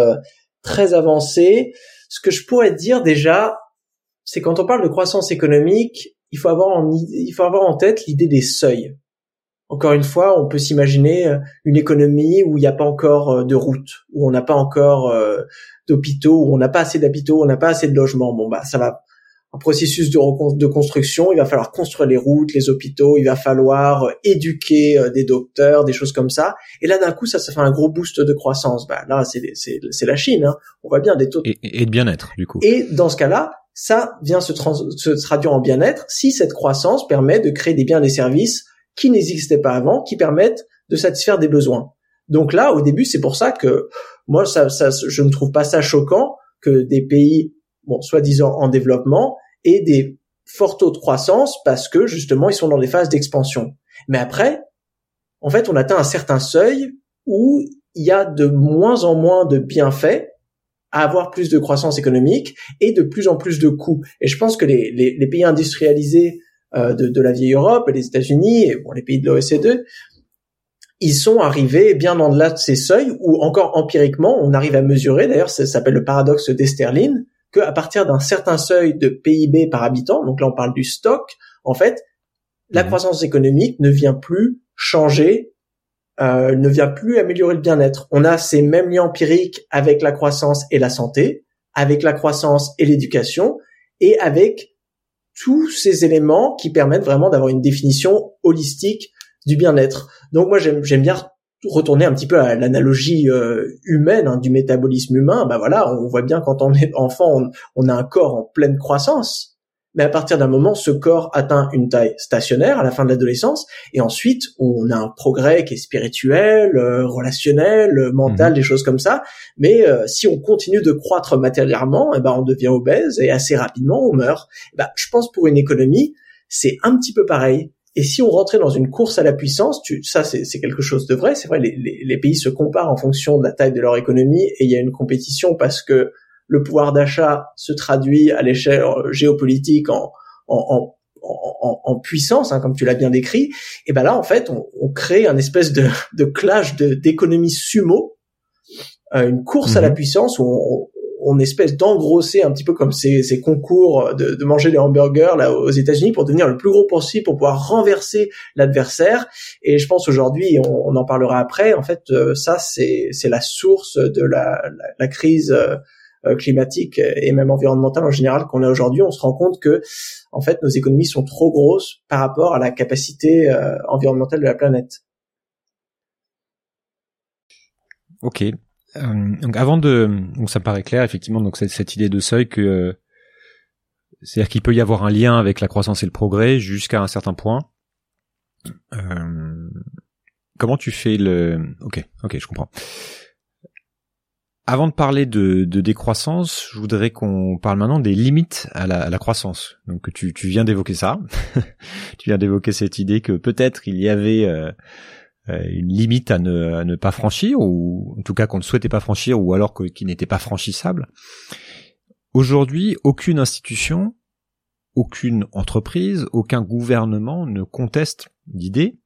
S7: très avancée. Ce que je pourrais dire déjà, c'est quand on parle de croissance économique, il faut avoir en, il faut avoir en tête l'idée des seuils. Encore une fois, on peut s'imaginer euh, une économie où il n'y a pas encore euh, de routes, où on n'a pas encore euh, d'hôpitaux, où on n'a pas assez d'hôpitaux, on n'a pas assez de logements. Bon bah ça va un processus de, de construction, il va falloir construire les routes, les hôpitaux, il va falloir éduquer des docteurs, des choses comme ça. Et là, d'un coup, ça, ça fait un gros boost de croissance. Bah, là, c'est la Chine. Hein. On voit bien des taux.
S1: Et, et de bien-être, du coup.
S7: Et dans ce cas-là, ça vient se, se traduire en bien-être si cette croissance permet de créer des biens et des services qui n'existaient pas avant, qui permettent de satisfaire des besoins. Donc là, au début, c'est pour ça que moi, ça, ça, je ne trouve pas ça choquant que des pays, bon, soi-disant en développement, aient des forts taux de croissance parce que justement, ils sont dans des phases d'expansion. Mais après, en fait, on atteint un certain seuil où il y a de moins en moins de bienfaits à avoir plus de croissance économique et de plus en plus de coûts. Et je pense que les, les, les pays industrialisés de, de, la vieille Europe, les États-Unis et bon, les pays de l'OECD, ils sont arrivés bien en delà de ces seuils où encore empiriquement on arrive à mesurer. D'ailleurs, ça s'appelle le paradoxe d'Esterlin, qu'à partir d'un certain seuil de PIB par habitant, donc là on parle du stock, en fait, la mmh. croissance économique ne vient plus changer euh, ne vient plus améliorer le bien-être. On a ces mêmes liens empiriques avec la croissance et la santé, avec la croissance et l'éducation, et avec tous ces éléments qui permettent vraiment d'avoir une définition holistique du bien-être. Donc moi j'aime bien retourner un petit peu à l'analogie euh, humaine hein, du métabolisme humain. Ben voilà, on voit bien quand on est [laughs] enfant, on a un corps en pleine croissance mais à partir d'un moment, ce corps atteint une taille stationnaire à la fin de l'adolescence, et ensuite on a un progrès qui est spirituel, euh, relationnel, euh, mental, mhm. des choses comme ça. Mais euh, si on continue de croître matériellement, eh ben on devient obèse et assez rapidement on meurt. Eh ben, je pense pour une économie, c'est un petit peu pareil. Et si on rentrait dans une course à la puissance, tu, ça c'est quelque chose de vrai. C'est vrai, les, les, les pays se comparent en fonction de la taille de leur économie, et il y a une compétition parce que le pouvoir d'achat se traduit à l'échelle géopolitique en, en, en, en puissance, hein, comme tu l'as bien décrit, et ben là en fait on, on crée un espèce de, de clash d'économie sumo, euh, une course à la mhm. puissance où on, on espèce d'engrosser un petit peu comme ces, ces concours de, de, manger des hamburgers là aux États-Unis pour devenir le plus gros possible pour pouvoir renverser l'adversaire. Et je pense aujourd'hui, on, on, en parlera après. En fait, euh, ça c'est c'est la source de la, la, la crise. Euh, euh, climatique et même environnementale en général qu'on a aujourd'hui, on se rend compte que en fait nos économies sont trop grosses par rapport à la capacité euh, environnementale de la planète.
S1: Ok. Euh, donc avant de, donc ça paraît clair effectivement donc cette, idée de seuil que c'est-à-dire qu'il peut y avoir un lien avec la croissance et le progrès jusqu'à un certain point. Euh, comment tu fais le Ok, ok, je comprends. Avant de parler de, décroissance, je voudrais qu'on parle maintenant des limites à la, croissance. Donc tu, viens d'évoquer ça, [laughs] tu viens d'évoquer cette idée que peut-être il y avait euh, euh, une limite à ne, pas franchir, ou en tout cas qu'on ne souhaitait pas franchir, ou alors qui n'était pas franchissable. Aujourd'hui, aucune institution, aucune entreprise, aucun gouvernement ne conteste l'idée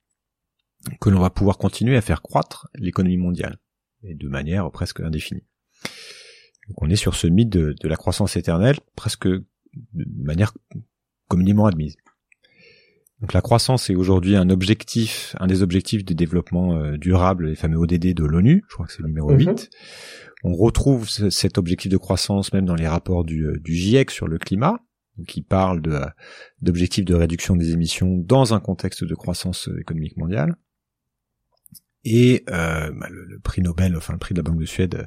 S1: que l'on va pouvoir continuer à faire croître l'économie mondiale, et de manière presque indéfinie. Donc on est sur ce mythe de, la croissance éternelle, presque de manière communément admise. Donc la croissance est aujourd'hui un objectif, un des objectifs de développement euh, durable, les fameux ODD de l'ONU, je crois que c'est le numéro 8. Mhm. On retrouve cet objectif de croissance même dans les rapports du, euh, du GIEC sur le climat, qui parle de d'objectifs de réduction des émissions dans un contexte de croissance économique mondiale. Et euh, bah, le, prix Nobel, enfin le prix de la Banque de Suède, euh,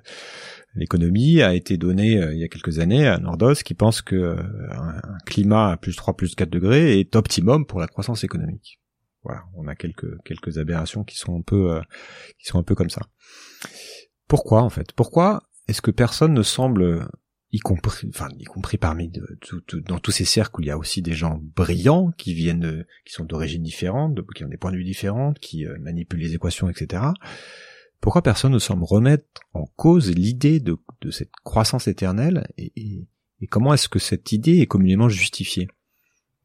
S1: l'économie, a été donné euh, il y a quelques années à Nordos, qui pense que euh, un, climat à plus 3, plus 4 degrés est optimum pour la croissance économique. Voilà, on a quelques quelques aberrations qui sont un peu qui sont un peu comme ça. Pourquoi en fait? Pourquoi est-ce que personne ne semble y compris, enfin, y compris parmi dans tous ces cercles où il y a aussi des gens brillants qui viennent, qui sont d'origines différentes, qui ont des points de vue différents, qui euh, manipulent les équations, etc. Pourquoi personne ne semble remettre en cause l'idée de, de, cette croissance éternelle et, et, comment est-ce que cette idée est communément justifiée?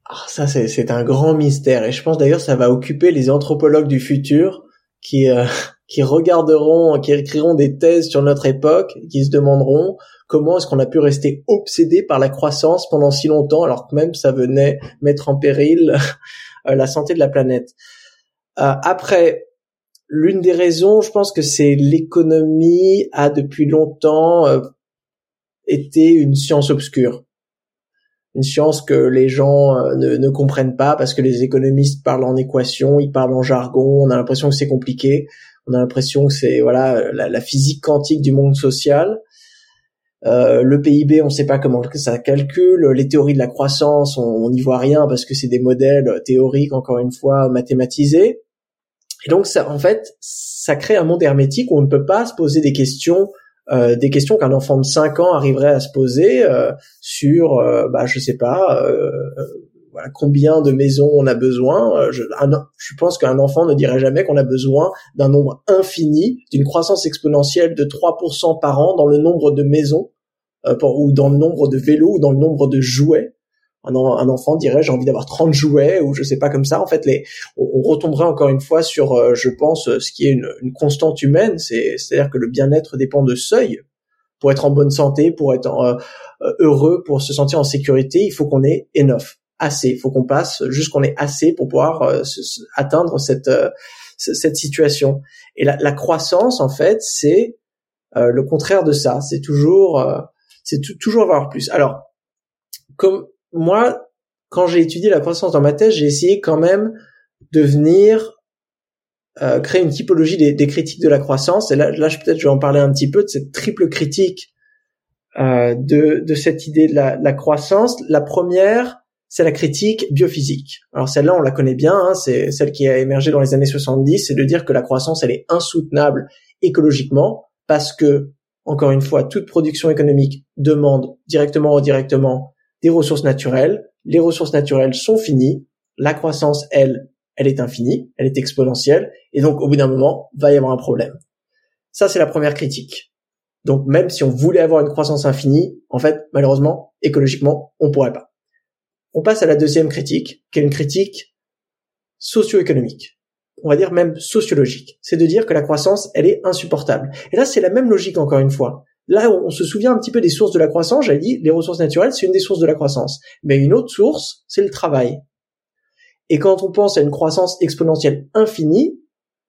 S7: Ah, Ça, c'est un grand mystère et je pense d'ailleurs ça va occuper les anthropologues du futur qui euh, [laughs] qui regarderont, qui écriront des thèses sur notre époque, qui se demanderont comment est-ce qu'on a pu rester obsédé par la croissance pendant si longtemps, alors que même ça venait mettre en péril [laughs] euh, la santé de la planète. Euh, après, l'une des raisons, je pense que c'est l'économie a depuis longtemps euh, été une science obscure. Une science que les gens ne, ne comprennent pas parce que les économistes parlent en équations, ils parlent en jargon, on a l'impression que c'est compliqué on a l'impression que c'est voilà la, physique quantique du monde social. Euh, le PIB, on ne sait pas comment ça calcule. Les théories de la croissance, on n'y voit rien parce que c'est des modèles théoriques, encore une fois, mathématisés. Et donc, ça, en fait, ça crée un monde hermétique où on ne peut pas se poser des questions, euh, des questions qu'un enfant de 5 ans arriverait à se poser euh, sur, bah, je sais pas, voilà, combien de maisons on a besoin. Euh, je, je pense qu'un enfant ne dirait jamais qu'on a besoin d'un nombre infini, d'une croissance exponentielle de 3% par an dans le nombre de maisons, euh, ou dans le nombre de vélos, ou dans le nombre de jouets. Un, un enfant dirait j'ai envie d'avoir 30 jouets, ou je sais pas comme ça. En fait, les, on, retomberait encore une fois sur, euh, je pense, ce qui est une, une constante humaine, c'est, c'est-à-dire que le bien-être dépend de seuil. Pour être en bonne santé, pour être heureux, pour se sentir en sécurité, il faut qu'on ait enough assez. Il faut qu'on passe juste qu'on ait assez pour pouvoir euh, atteindre cette euh, cette situation. Et la, la croissance, en fait, c'est euh, le contraire de ça. C'est toujours c'est toujours avoir plus. Alors, comme moi, quand j'ai étudié la croissance dans ma thèse, j'ai essayé quand même de venir créer une typologie des, des, critiques de la croissance. Et là, là peut-être je vais en parler un petit peu de cette triple critique de, de cette idée de la, la croissance. La première, c'est la critique biophysique. Alors celle-là, on la connaît bien, hein, c'est celle qui a émergé dans les années 70, c'est de dire que la croissance, elle est insoutenable écologiquement parce que, encore une fois, toute production économique demande directement ou indirectement des ressources naturelles. Les ressources naturelles sont finies. La croissance, elle, elle est infinie, elle est exponentielle, et donc au bout d'un moment, va y avoir un problème. Ça, c'est la première critique. Donc même si on voulait avoir une croissance infinie, en fait, malheureusement, écologiquement, on pourrait pas. On passe à la deuxième critique, qui est une critique socio-économique. On va dire même sociologique. C'est de dire que la croissance, elle est insupportable. Et là, c'est la même logique encore une fois. Là, on se souvient un petit peu des sources de la croissance. J'ai dit, les ressources naturelles, c'est une des sources de la croissance. Mais une autre source, c'est le travail. Et quand on pense à une croissance exponentielle infinie,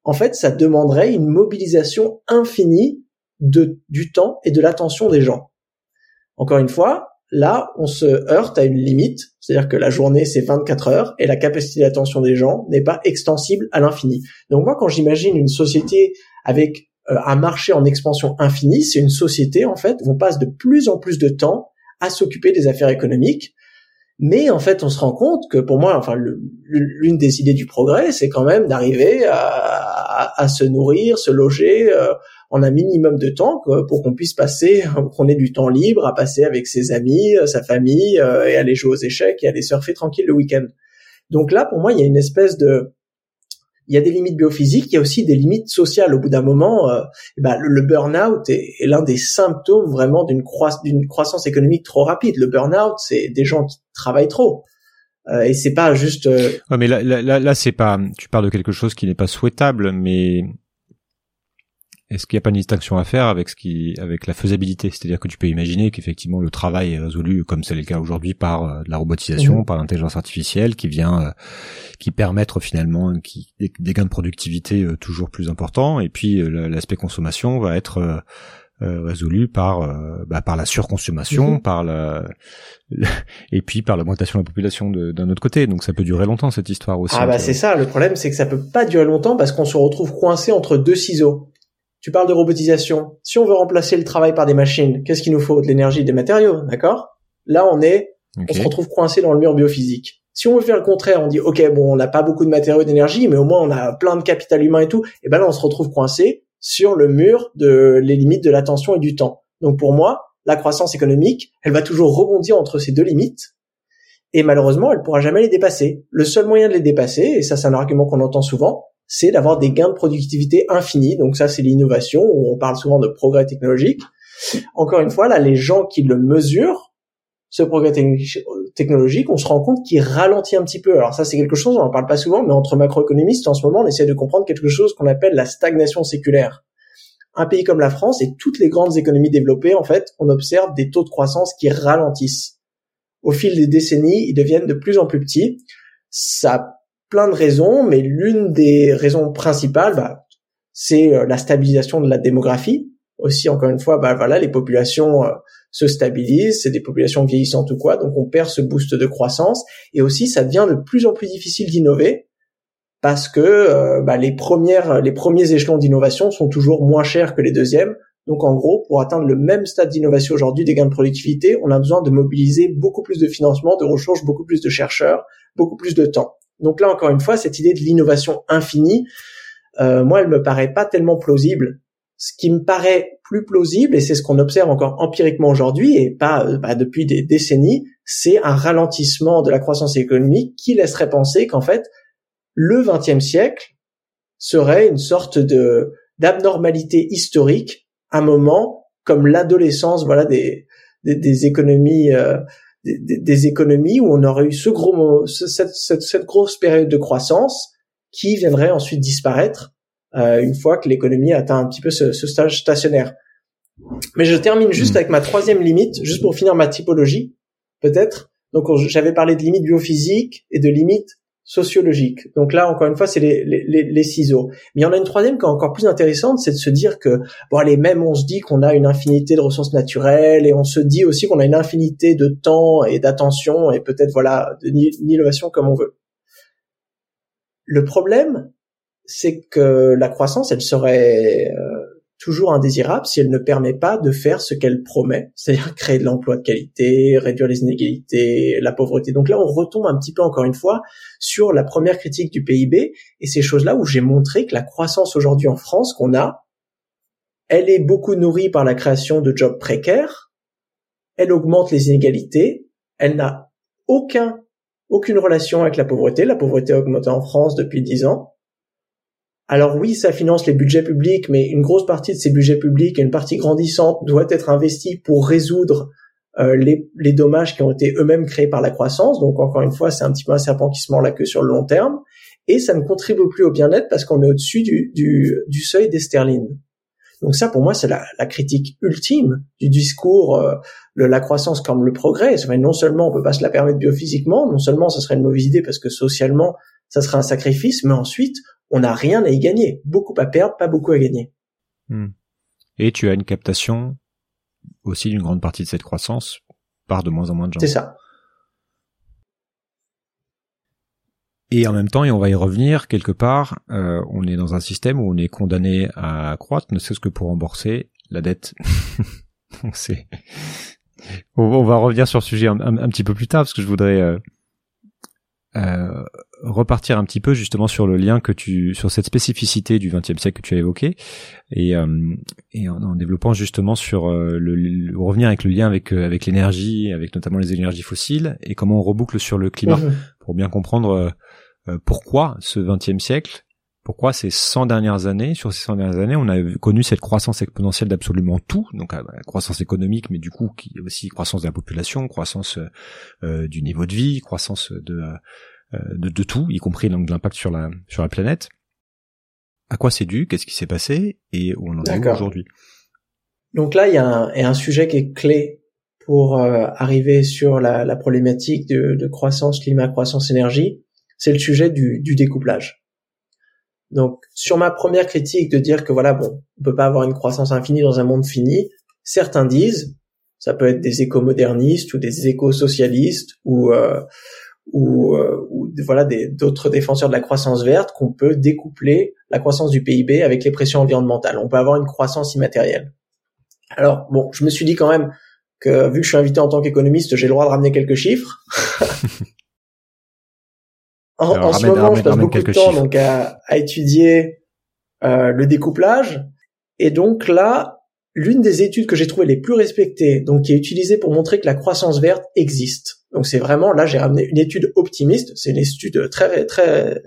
S7: en fait, ça demanderait une mobilisation infinie du temps et de l'attention des gens. Encore une fois, Là, on se heurte à une limite, c'est-à-dire que la journée c'est 24 heures et la capacité d'attention des gens n'est pas extensible à l'infini. Donc moi, quand j'imagine une société avec euh, un marché en expansion infinie, c'est une société en fait où on passe de plus en plus de temps à s'occuper des affaires économiques. Mais en fait, on se rend compte que pour moi, enfin, l'une des idées du progrès, c'est quand même d'arriver à, se nourrir, se loger, euh, en un minimum de temps pour qu'on puisse passer, [laughs] qu'on ait du temps libre à passer avec ses amis, euh, sa famille, euh, et aller jouer aux échecs et aller surfer tranquille le week-end. Donc là, pour moi, il y a une espèce de, il y a des limites biophysiques, il y a aussi des limites sociales. Au bout d'un moment, euh, eh ben, le, burn-out est, l'un des symptômes vraiment d'une croissance économique trop rapide. Le burn-out, c'est des gens qui travaillent trop. Euh, et c'est pas juste. Euh,
S1: mais là, là, là, c'est pas. Tu parles de quelque chose qui n'est pas souhaitable, mais est-ce qu'il n'y a pas une distinction à faire avec ce qui, avec la faisabilité? C'est-à-dire que tu peux imaginer qu'effectivement le travail est résolu, comme c'est le cas aujourd'hui, par euh, la robotisation, mhm. par l'intelligence artificielle, qui vient, qui permettre finalement qui, des, gains de productivité toujours plus importants, et puis l'aspect consommation va être euh, résolu par euh, bah, par la surconsommation, mhm. par la et puis par l'augmentation de la population d'un autre côté. Donc ça peut durer longtemps cette histoire aussi.
S7: Ah bah c'est ça. Le problème c'est que ça peut pas durer longtemps parce qu'on se retrouve coincé entre deux ciseaux. Tu parles de robotisation. Si on veut remplacer le travail par des machines, qu'est-ce qu'il nous faut De l'énergie, des matériaux, d'accord? Là on est, on se retrouve coincé dans le mur biophysique. Si on veut faire le contraire, on dit ok bon on n'a pas beaucoup de matériaux d'énergie, mais au moins on a plein de capital humain et tout. Et ben là on se retrouve coincé sur le mur de les limites de l'attention et du temps. Donc pour moi, la croissance économique, elle va toujours rebondir entre ces deux limites. Et malheureusement, elle pourra jamais les dépasser. Le seul moyen de les dépasser, et ça c'est un argument qu'on entend souvent, c'est d'avoir des gains de productivité infinis. Donc ça c'est l'innovation, où on parle souvent de progrès technologique. Encore une fois, là, les gens qui le mesurent, ce progrès technologique, on se rend compte qu'il ralentit un petit peu. Alors ça, c'est quelque chose, on en parle pas souvent, mais entre macroéconomistes, en ce moment, on essaie de comprendre quelque chose qu'on appelle la stagnation séculaire. Un pays comme la France et toutes les grandes économies développées, en fait, on observe des taux de croissance qui ralentissent. Au fil des décennies, ils deviennent de plus en plus petits. Ça plein de raisons, mais l'une des raisons principales, bah, c'est euh, la stabilisation de la démographie. Aussi, encore une fois, bah voilà, les populations euh, se stabilise, c'est des populations vieillissantes ou quoi, donc on perd ce boost de croissance et aussi ça devient de plus en plus difficile d'innover parce que euh, bah, les premières les premiers échelons d'innovation sont toujours moins chers que les deuxièmes. Donc en gros, pour atteindre le même stade d'innovation aujourd'hui des gains de productivité, on a besoin de mobiliser beaucoup plus de financement, de ressources, beaucoup plus de chercheurs, beaucoup plus de temps. Donc là encore une fois, cette idée de l'innovation infinie, euh, moi, elle me paraît pas tellement plausible. Ce qui me paraît plus plausible, et c'est ce qu'on observe encore empiriquement aujourd'hui, et pas euh, bah, depuis des décennies, c'est un ralentissement de la croissance économique qui laisserait penser qu'en fait, le XXe siècle serait une sorte de d'abnormalité historique, un moment comme l'adolescence, voilà, des, des, économies, euh, des, économies où on aurait eu ce gros, cette, cette, cette grosse période de croissance qui viendrait ensuite disparaître euh, une fois que l'économie atteint un petit peu ce, ce stage stationnaire. Mais je termine juste hmm. avec ma troisième limite, juste pour finir ma typologie, peut-être. Donc j'avais parlé de limites biophysiques et de limites sociologiques. Donc là, encore une fois, c'est les, les, les, ciseaux. Mais il y en a une troisième qui est encore plus intéressante, c'est de se dire que, bon, allez, même on se dit qu'on a une infinité de ressources naturelles et on se dit aussi qu'on a une infinité de temps et d'attention et peut-être, voilà, d'innovation comme on veut. Le problème, c'est que la croissance, elle serait euh, toujours indésirable si elle ne permet pas de faire ce qu'elle promet, c'est-à-dire créer de l'emploi de qualité, réduire les inégalités, la pauvreté. Donc là, on retombe un petit peu encore une fois sur la première critique du PIB et ces choses-là où j'ai montré que la croissance aujourd'hui en France qu'on a, elle est beaucoup nourrie par la création de jobs précaires, elle augmente les inégalités, elle n'a aucun aucune relation avec la pauvreté. La pauvreté a augmenté en France depuis dix ans. Alors oui, ça finance les budgets publics, mais une grosse partie de ces budgets publics, une partie grandissante, doit être investie pour résoudre euh, les, dommages qui ont été eux-mêmes créés par la croissance. Donc encore une fois, c'est un petit peu un serpent qui se mord la queue sur le long terme. Et ça ne contribue plus au bien-être parce qu'on est au-dessus du, du, du, seuil. Donc ça, pour moi, c'est la, critique ultime du discours euh, de la croissance comme le progrès. Non seulement on peut pas se la permettre biophysiquement, non seulement ce serait une mauvaise idée parce que socialement, ça serait un sacrifice, mais ensuite, on n'a rien à y gagner. Beaucoup à perdre, pas beaucoup à gagner.
S1: Hmm. Et tu as une captation aussi d'une grande partie de cette croissance par de moins en moins de gens.
S7: C'est ça.
S1: Et en même temps, et on va y revenir quelque part, euh, on est dans un système où on est condamné à croître, ne serait-ce que pour rembourser la dette. [laughs] on, va revenir sur le sujet un, petit peu plus tard parce que je voudrais euh, euh, repartir un petit peu justement sur le lien que tu, sur cette spécificité du XXe siècle que tu as évoqué, et, euh, et en, développant justement sur euh, le, revenir avec le lien avec avec l'énergie, avec notamment les énergies fossiles, et comment on reboucle sur le climat mhm. pour bien comprendre pourquoi ce XXe siècle pourquoi ces 100 dernières années, sur ces 100 dernières années, on a connu cette croissance exponentielle d'absolument tout, donc euh, croissance économique, mais du coup qui est aussi croissance de la population, croissance euh, du niveau de vie, croissance de, euh, de, de tout, y compris donc de l'impact sur la sur la planète. À quoi c'est dû? Qu'est-ce qui s'est passé? Et où on en est aujourd'hui?
S7: Donc là, il y, a un, un sujet qui est clé pour arriver sur la, la problématique de, de, croissance climat, croissance énergie, c'est le sujet du, du découplage. Donc, sur ma première critique de dire que voilà, bon, on peut pas avoir une croissance infinie dans un monde fini, certains disent, ça peut être des éco-modernistes ou des éco-socialistes ou euh, ou, euh, ou, voilà d'autres défenseurs de la croissance verte qu'on peut découpler la croissance du PIB avec les pressions environnementales. On peut avoir une croissance immatérielle. Alors bon, je me suis dit quand même que vu que je suis invité en tant qu'économiste, j'ai le droit de ramener quelques chiffres. [laughs] En, ce moment, je passe beaucoup de temps donc à, étudier euh, le découplage. Et donc là, l'une des études que j'ai trouvées les plus respectées, donc qui est utilisée pour montrer que la croissance verte existe. Donc c'est vraiment là, j'ai ramené une étude optimiste. C'est une étude très très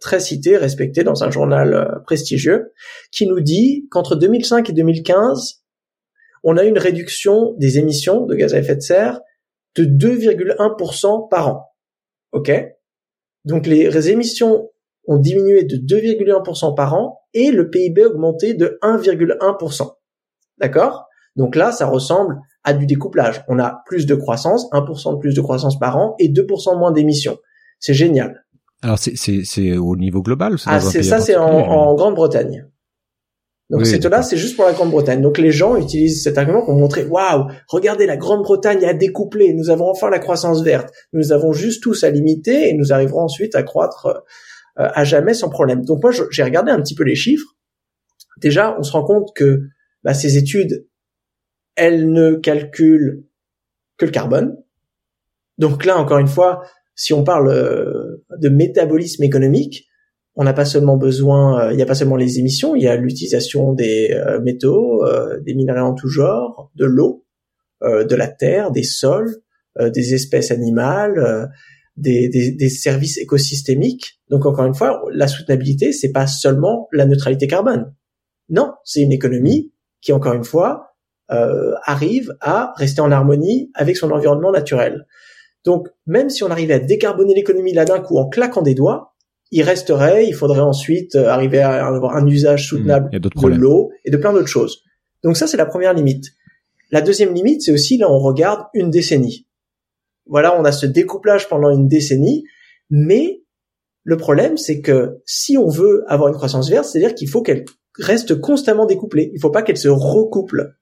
S7: très citée, respectée dans un journal euh, prestigieux, qui nous dit qu'entre 2005 et 2015, on a une réduction des émissions de gaz à effet de serre de 2,1% par an. OK? Donc les émissions ont diminué de 2,1% par an et le PIB a augmenté de 1,1%. D'accord? Donc là, ça ressemble à du découplage. On a plus de croissance, 1% de plus de croissance par an et 2% moins d'émissions. C'est génial.
S1: Alors c'est au niveau global
S7: Ah, c'est ça, c'est en Grande-Bretagne. Donc c'est là, c'est juste pour la Grande-Bretagne. Donc les gens utilisent cet argument pour montrer, waouh, regardez, la Grande-Bretagne a découplé, nous avons enfin la croissance verte, nous avons juste tous à limiter et nous arriverons ensuite à croître euh, à jamais sans problème. Donc moi, j'ai regardé un petit peu les chiffres. Déjà, on se rend compte que bah, ces études, elles ne calculent que le carbone. Donc là, encore une fois, si on parle euh, de métabolisme économique, on n'a pas seulement besoin, euh, il n'y a pas seulement les émissions, il y a l'utilisation des euh, métaux, des minerais en tout genre, de l'eau, de la terre, des sols, des espèces animales, des, des, services écosystémiques. Donc encore une fois, la soutenabilité, c'est pas seulement la neutralité carbone. Non, c'est une économie qui, encore une fois, arrive à rester en harmonie avec son environnement naturel. Donc, même si on arrivait à décarboner l'économie là d'un coup en claquant des doigts, il resterait, il faudrait ensuite euh, arriver à avoir un usage mmh, soutenable de l'eau et de plein d'autres choses. Donc ça, c'est la première limite. La deuxième limite, c'est aussi là, on regarde une décennie. Voilà, on a ce découplage pendant une décennie, mais le problème, c'est que si on veut avoir une croissance verte, c'est-à-dire qu'il faut qu'elle reste constamment découplée. Il ne faut pas qu'elle se recouple.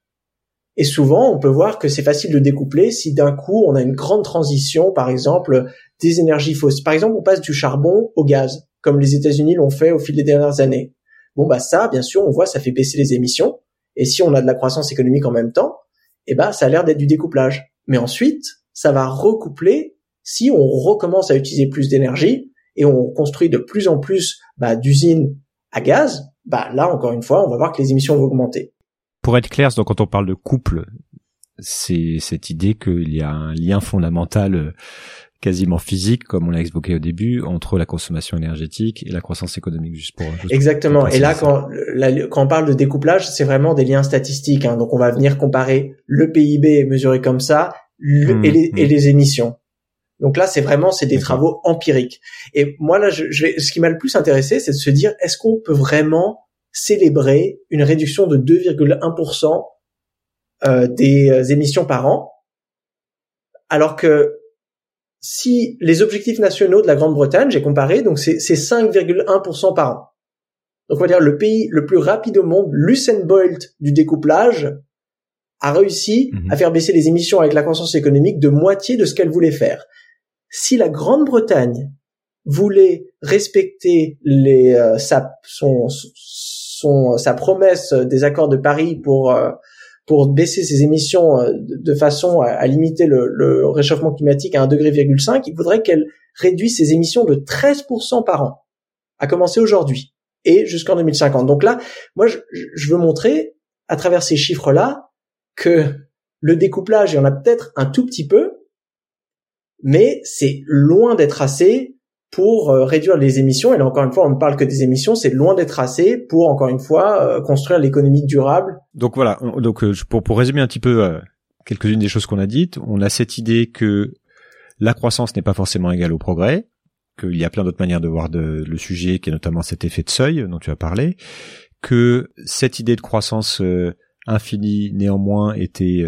S7: Et souvent, on peut voir que c'est facile de découpler si d'un coup on a une grande transition, par exemple, des énergies fossiles. Par exemple, on passe du charbon au gaz, comme les États-Unis l'ont fait au fil des dernières années. Bon, bah ça, bien sûr, on voit, ça fait baisser les émissions. Et si on a de la croissance économique en même temps, eh ben, ça a l'air d'être du découplage. Mais ensuite, ça va recoupler si on recommence à utiliser plus d'énergie et on construit de plus en plus bah, d'usines à gaz. Bah là, encore une fois, on va voir que les émissions vont augmenter
S1: pour être clair, donc quand on parle de couple, c'est cette idée qu'il y a un lien fondamental euh, quasiment physique, comme on l'a expliqué au début, entre la consommation énergétique et la croissance économique, juste pour.
S7: Exactement. et là, quand, quand on parle de découplage, c'est vraiment des liens statistiques. Hein. Donc, on va venir comparer le PIB mesuré comme ça mmh, et, les, et, mmh. les, émissions. Donc là, c'est vraiment c'est des travaux empiriques. Et moi là, je, je ce qui m'a le plus intéressé, c'est de se dire est-ce qu'on peut vraiment célébrer une réduction de 2,1% euh, des euh, émissions par an, alors que si les objectifs nationaux de la Grande-Bretagne, j'ai comparé, donc c'est 5,1% par an. Donc on va dire le pays le plus rapide au monde, Lucen Bolt du découplage, a réussi mhm. à faire baisser les émissions avec la croissance économique de moitié de ce qu'elle voulait faire. Si la Grande-Bretagne voulait respecter les, euh, sa, son, son sa promesse des accords de Paris pour euh, pour baisser ses émissions euh, de façon à, limiter le, réchauffement climatique à 1,5 degré, il faudrait qu'elle réduise ses émissions de 13% par an, à commencer aujourd'hui et jusqu'en 2050. Donc là, moi, je, je veux montrer à travers ces chiffres-là que le découplage, il y en a peut-être un tout petit peu, mais c'est loin d'être assez pour euh, réduire les émissions. Et là, encore une fois, on ne parle que des émissions, c'est loin d'être assez pour, encore une fois, euh, construire l'économie durable.
S1: Donc voilà, donc euh, pour, pour résumer un petit peu quelques-unes des choses qu'on a dites, on a cette idée que la croissance n'est pas forcément égale au progrès, qu'il y a plein d'autres manières de voir de, le sujet, qui est notamment cet effet de seuil dont tu as parlé, que cette idée de croissance infinie néanmoins était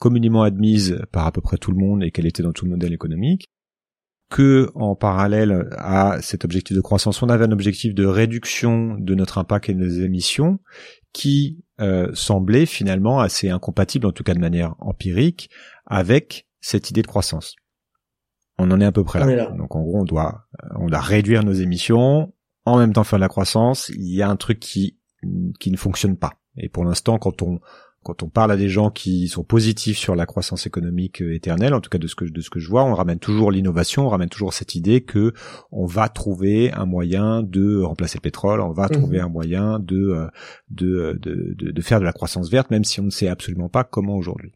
S1: communément admise par à peu près tout le monde et qu'elle était dans tout le modèle économique, que en parallèle à cet objectif de croissance, on avait un objectif de réduction de notre impact et de nos émissions qui euh, semblait finalement assez incompatible, en tout cas de manière empirique, avec cette idée de croissance. On en est à peu près là. Donc en gros, on doit, euh, on doit réduire nos émissions, en même temps faire de la croissance. Il y a un truc qui qui ne fonctionne pas. Et pour l'instant, quand on quand on parle à des gens qui sont positifs sur la croissance économique euh, éternelle, en tout cas de ce que de ce que je vois, on ramène toujours l'innovation, on ramène toujours cette idée que on va trouver un moyen de remplacer le pétrole, on va mhm. trouver un moyen de, euh, de de, de faire de la croissance verte, même si on ne sait absolument pas comment aujourd'hui.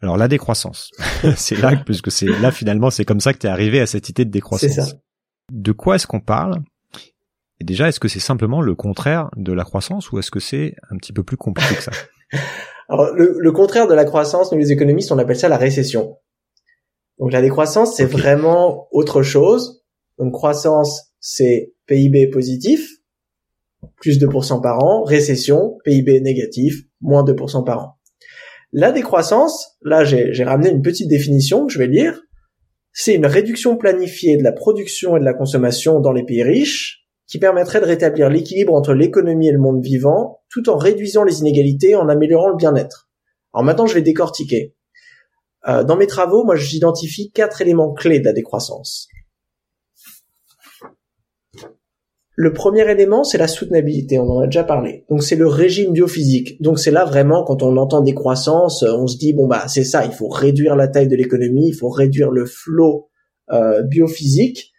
S1: Alors la décroissance, [laughs] c'est là puisque c'est là finalement c'est comme ça que tu es arrivé à cette idée de décroissance. De quoi est-ce qu'on parle? Et déjà, est-ce que c'est simplement le contraire de la croissance ou est-ce que c'est un petit peu plus compliqué que ça? [laughs]
S7: Alors, le, contraire de la croissance, nous les économistes, on appelle ça la récession. Donc la décroissance, c'est vraiment autre chose. Donc croissance, c'est PIB positif, plus 2% par an. Récession, PIB négatif, moins 2% par an. La décroissance, là j'ai ramené une petite définition que je vais lire. C'est une réduction planifiée de la production et de la consommation dans les pays riches qui permettrait de rétablir l'équilibre entre l'économie et le monde vivant, tout en réduisant les inégalités, en améliorant le bien-être. Alors maintenant, je vais décortiquer. Euh, dans mes travaux, moi, j'identifie quatre éléments clés de la décroissance. Le premier élément, c'est la soutenabilité, on en a déjà parlé. Donc c'est le régime biophysique. Donc c'est là vraiment quand on entend décroissance, on se dit bon bah c'est ça, il faut réduire la taille de l'économie, il faut réduire le flot euh, biophysique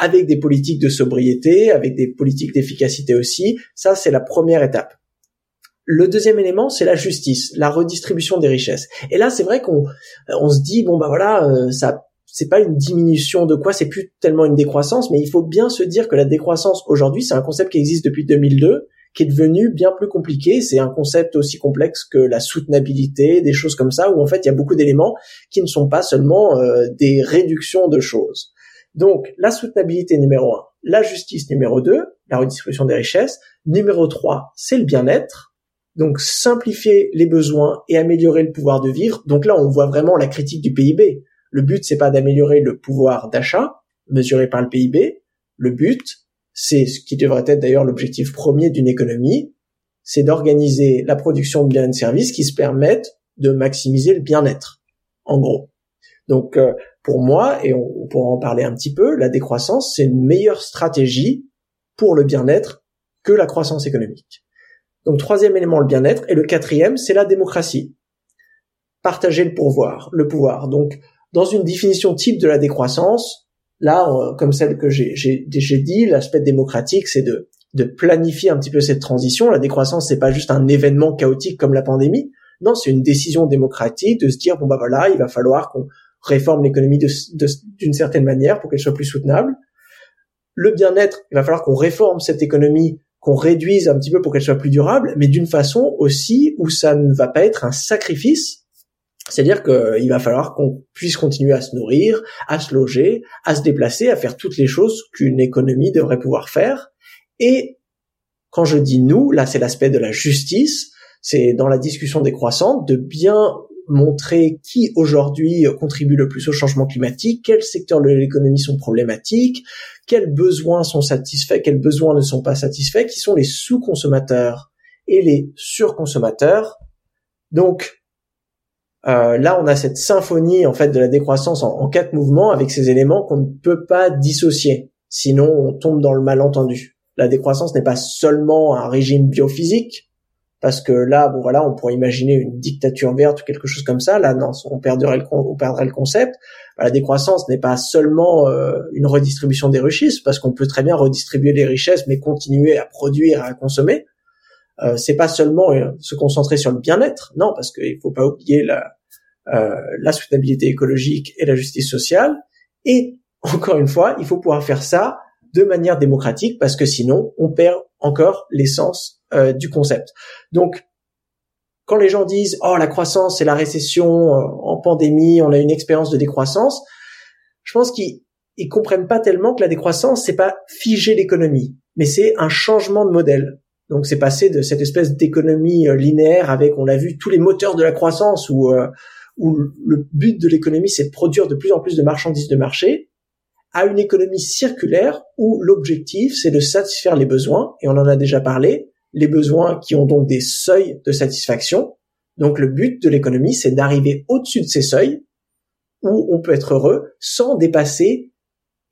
S7: avec des politiques de sobriété, avec des politiques d'efficacité aussi. Ça, c'est la première étape. Le deuxième élément, c'est la justice, la redistribution des richesses. Et là, c'est vrai qu'on on se dit bon bah voilà, euh, ça c'est pas une diminution de quoi, c'est plus tellement une décroissance, mais il faut bien se dire que la décroissance aujourd'hui, c'est un concept qui existe depuis 2002, qui est devenu bien plus compliqué. C'est un concept aussi complexe que la soutenabilité, des choses comme ça, où en fait il y a beaucoup d'éléments qui ne sont pas seulement euh, des réductions de choses. Donc, la soutenabilité numéro un, la justice numéro deux, la redistribution des richesses. Numéro trois, c'est le bien-être. Donc, simplifier les besoins et améliorer le pouvoir de vivre. Donc là, on voit vraiment la critique du PIB. Le but, c'est pas d'améliorer le pouvoir d'achat, mesuré par le PIB. Le but, c'est ce qui devrait être d'ailleurs l'objectif premier d'une économie, c'est d'organiser la production de biens et de services qui se permettent de maximiser le bien-être. En gros. Donc, euh, pour moi, et on, pourra en parler un petit peu, la décroissance, c'est une meilleure stratégie pour le bien-être que la croissance économique. Donc troisième élément, le bien-être. Et le quatrième, c'est la démocratie. Partager le pouvoir, le pouvoir. Donc, dans une définition type de la décroissance, là, comme celle que j'ai dit, l'aspect démocratique, c'est de, de planifier un petit peu cette transition. La décroissance, c'est pas juste un événement chaotique comme la pandémie. Non, c'est une décision démocratique de se dire bon bah voilà, il va falloir qu'on réforme l'économie d'une certaine manière pour qu'elle soit plus soutenable. Le bien-être, il va falloir qu'on réforme cette économie, qu'on réduise un petit peu pour qu'elle soit plus durable, mais d'une façon aussi où ça ne va pas être un sacrifice. C'est-à-dire qu'il va falloir qu'on puisse continuer à se nourrir, à se loger, à se déplacer, à faire toutes les choses qu'une économie devrait pouvoir faire. Et quand je dis nous, là c'est l'aspect de la justice, c'est dans la discussion décroissante de bien montrer qui aujourd'hui contribue le plus au changement climatique, quels secteurs de l'économie sont problématiques, quels besoins sont satisfaits, quels besoins ne sont pas satisfaits, qui sont les sous-consommateurs et les surconsommateurs. Donc euh, là, on a cette symphonie en fait de la décroissance en, en quatre mouvements avec ces éléments qu'on ne peut pas dissocier, sinon on tombe dans le malentendu. La décroissance n'est pas seulement un régime biophysique, parce que là, bon voilà, on pourrait imaginer une dictature verte ou quelque chose comme ça. Là, non, on perdrait le, on perdrait le concept. La décroissance n'est pas seulement euh, une redistribution des richesses, parce qu'on peut très bien redistribuer les richesses, mais continuer à produire, à consommer. Euh, c'est pas seulement euh, se concentrer sur le bien-être, non, parce qu'il faut pas oublier la, euh, la soutenabilité écologique et la justice sociale. Et encore une fois, il faut pouvoir faire ça de manière démocratique parce que sinon, on perd encore l'essence euh, du concept. Donc, quand les gens disent oh la croissance et la récession euh, en pandémie, on a une expérience de décroissance, je pense qu'ils ils comprennent pas tellement que la décroissance c'est pas figer l'économie, mais c'est un changement de modèle. Donc c'est passé de cette espèce d'économie euh, linéaire avec on l'a vu tous les moteurs de la croissance où euh, où le but de l'économie c'est de produire de plus en plus de marchandises de marché à une économie circulaire où l'objectif c'est de satisfaire les besoins et on en a déjà parlé, les besoins qui ont donc des seuils de satisfaction. Donc le but de l'économie c'est d'arriver au-dessus de ces seuils où on peut être heureux sans dépasser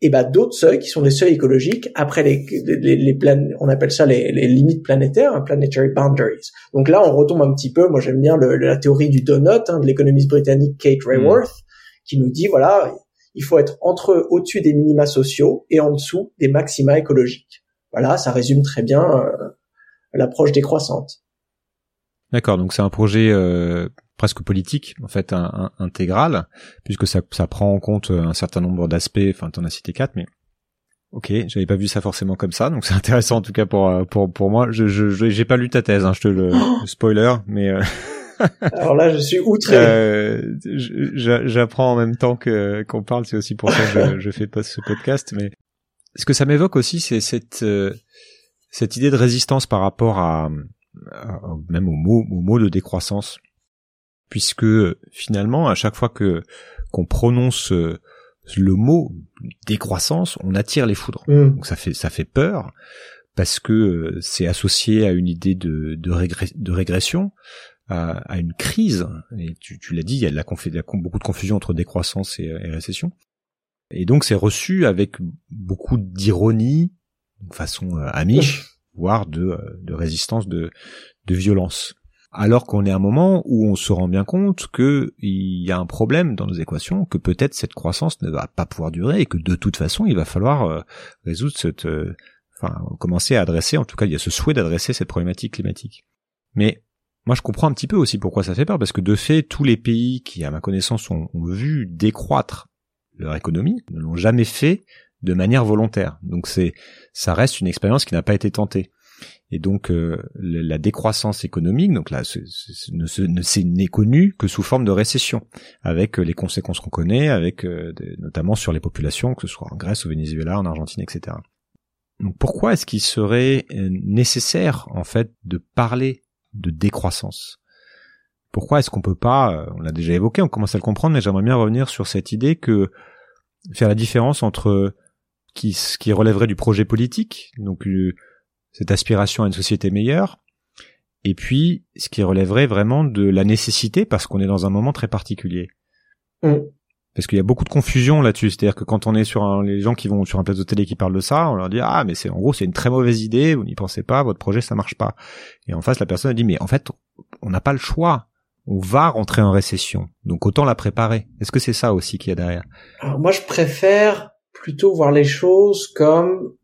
S7: et ben d'autres seuils qui sont des seuils écologiques après les les, les on appelle ça les, les limites planétaires hein, planetary boundaries. Donc là on retombe un petit peu. Moi j'aime bien le, la théorie du donut hein, de l'économiste britannique Kate Raworth qui nous dit voilà il faut être entre au-dessus des minima sociaux et en dessous des maxima écologiques. Voilà ça résume très bien euh, l'approche décroissante.
S1: D'accord donc c'est un projet euh, presque politique en fait un, intégral puisque ça, ça prend en compte un certain nombre d'aspects enfin t'en as cité quatre mais ok j'avais pas vu ça forcément comme ça donc c'est [laughs] intéressant en tout cas pour pour pour moi. Je je j'ai pas lu ta thèse hein, je te le, [gasps] spoiler mais euh, [laughs]
S7: alors là je suis outré. Euh,
S1: j'apprends en même temps que qu'on parle c'est aussi pour ça que je, je fais pas ce podcast mais ce que ça m'évoque aussi c'est cette euh, cette idée de résistance par rapport à, même au mot au mot de décroissance puisque finalement à chaque fois que qu'on prononce euh, le mot décroissance, on attire les foudres. Mm. Donc ça fait ça fait peur parce que euh, c'est associé à une idée de de, régression, à, une crise. Et tu, l'as dit, il y a, de la beaucoup de confusion entre décroissance et, récession. Et donc c'est reçu avec beaucoup d'ironie, façon euh, amiche, voire de, de résistance, de, violence alors qu'on est à un moment où on se rend bien compte qu'il y a un problème dans nos équations, que peut-être cette croissance ne va pas pouvoir durer et que de toute façon il va falloir euh, résoudre cette, euh, enfin commencer à adresser, en tout cas il y a ce souhait d'adresser cette problématique climatique. Mais moi je comprends un petit peu aussi pourquoi ça fait peur, parce que de fait tous les pays qui à ma connaissance ont vu décroître leur économie ne l'ont jamais fait de manière volontaire. Donc c'est ça reste une expérience qui n'a pas été tentée. Et donc euh, la décroissance économique, donc là, ne n'est connue que sous forme de récession, avec euh, les conséquences qu'on connaît, avec euh, notamment sur les populations, que ce soit en Grèce, au Venezuela, en Argentine, etc. Donc pourquoi est-ce qu'il serait nécessaire en fait de parler de décroissance? Pourquoi est-ce qu'on peut pas, on l'a déjà évoqué, on commence à le comprendre, mais j'aimerais bien revenir sur cette idée que faire la différence entre qui, ce qui relèverait du projet politique, donc cette aspiration à une société meilleure, et puis ce qui relèverait vraiment de la nécessité parce qu'on est dans un moment très particulier. Mm. Parce qu'il y a beaucoup de confusion là-dessus, c'est-à-dire que quand on est sur un, les gens qui vont sur un plateau de télé qui parlent de ça, on leur dit ah mais c'est en gros c'est une très mauvaise idée, vous n'y pensez pas, votre projet ça marche pas. Et en face la personne a dit mais en fait on n'a pas le choix, on va rentrer en récession, donc autant la préparer. Est-ce que c'est ça aussi qu'il y a derrière?
S7: Alors moi je préfère plutôt voir les choses comme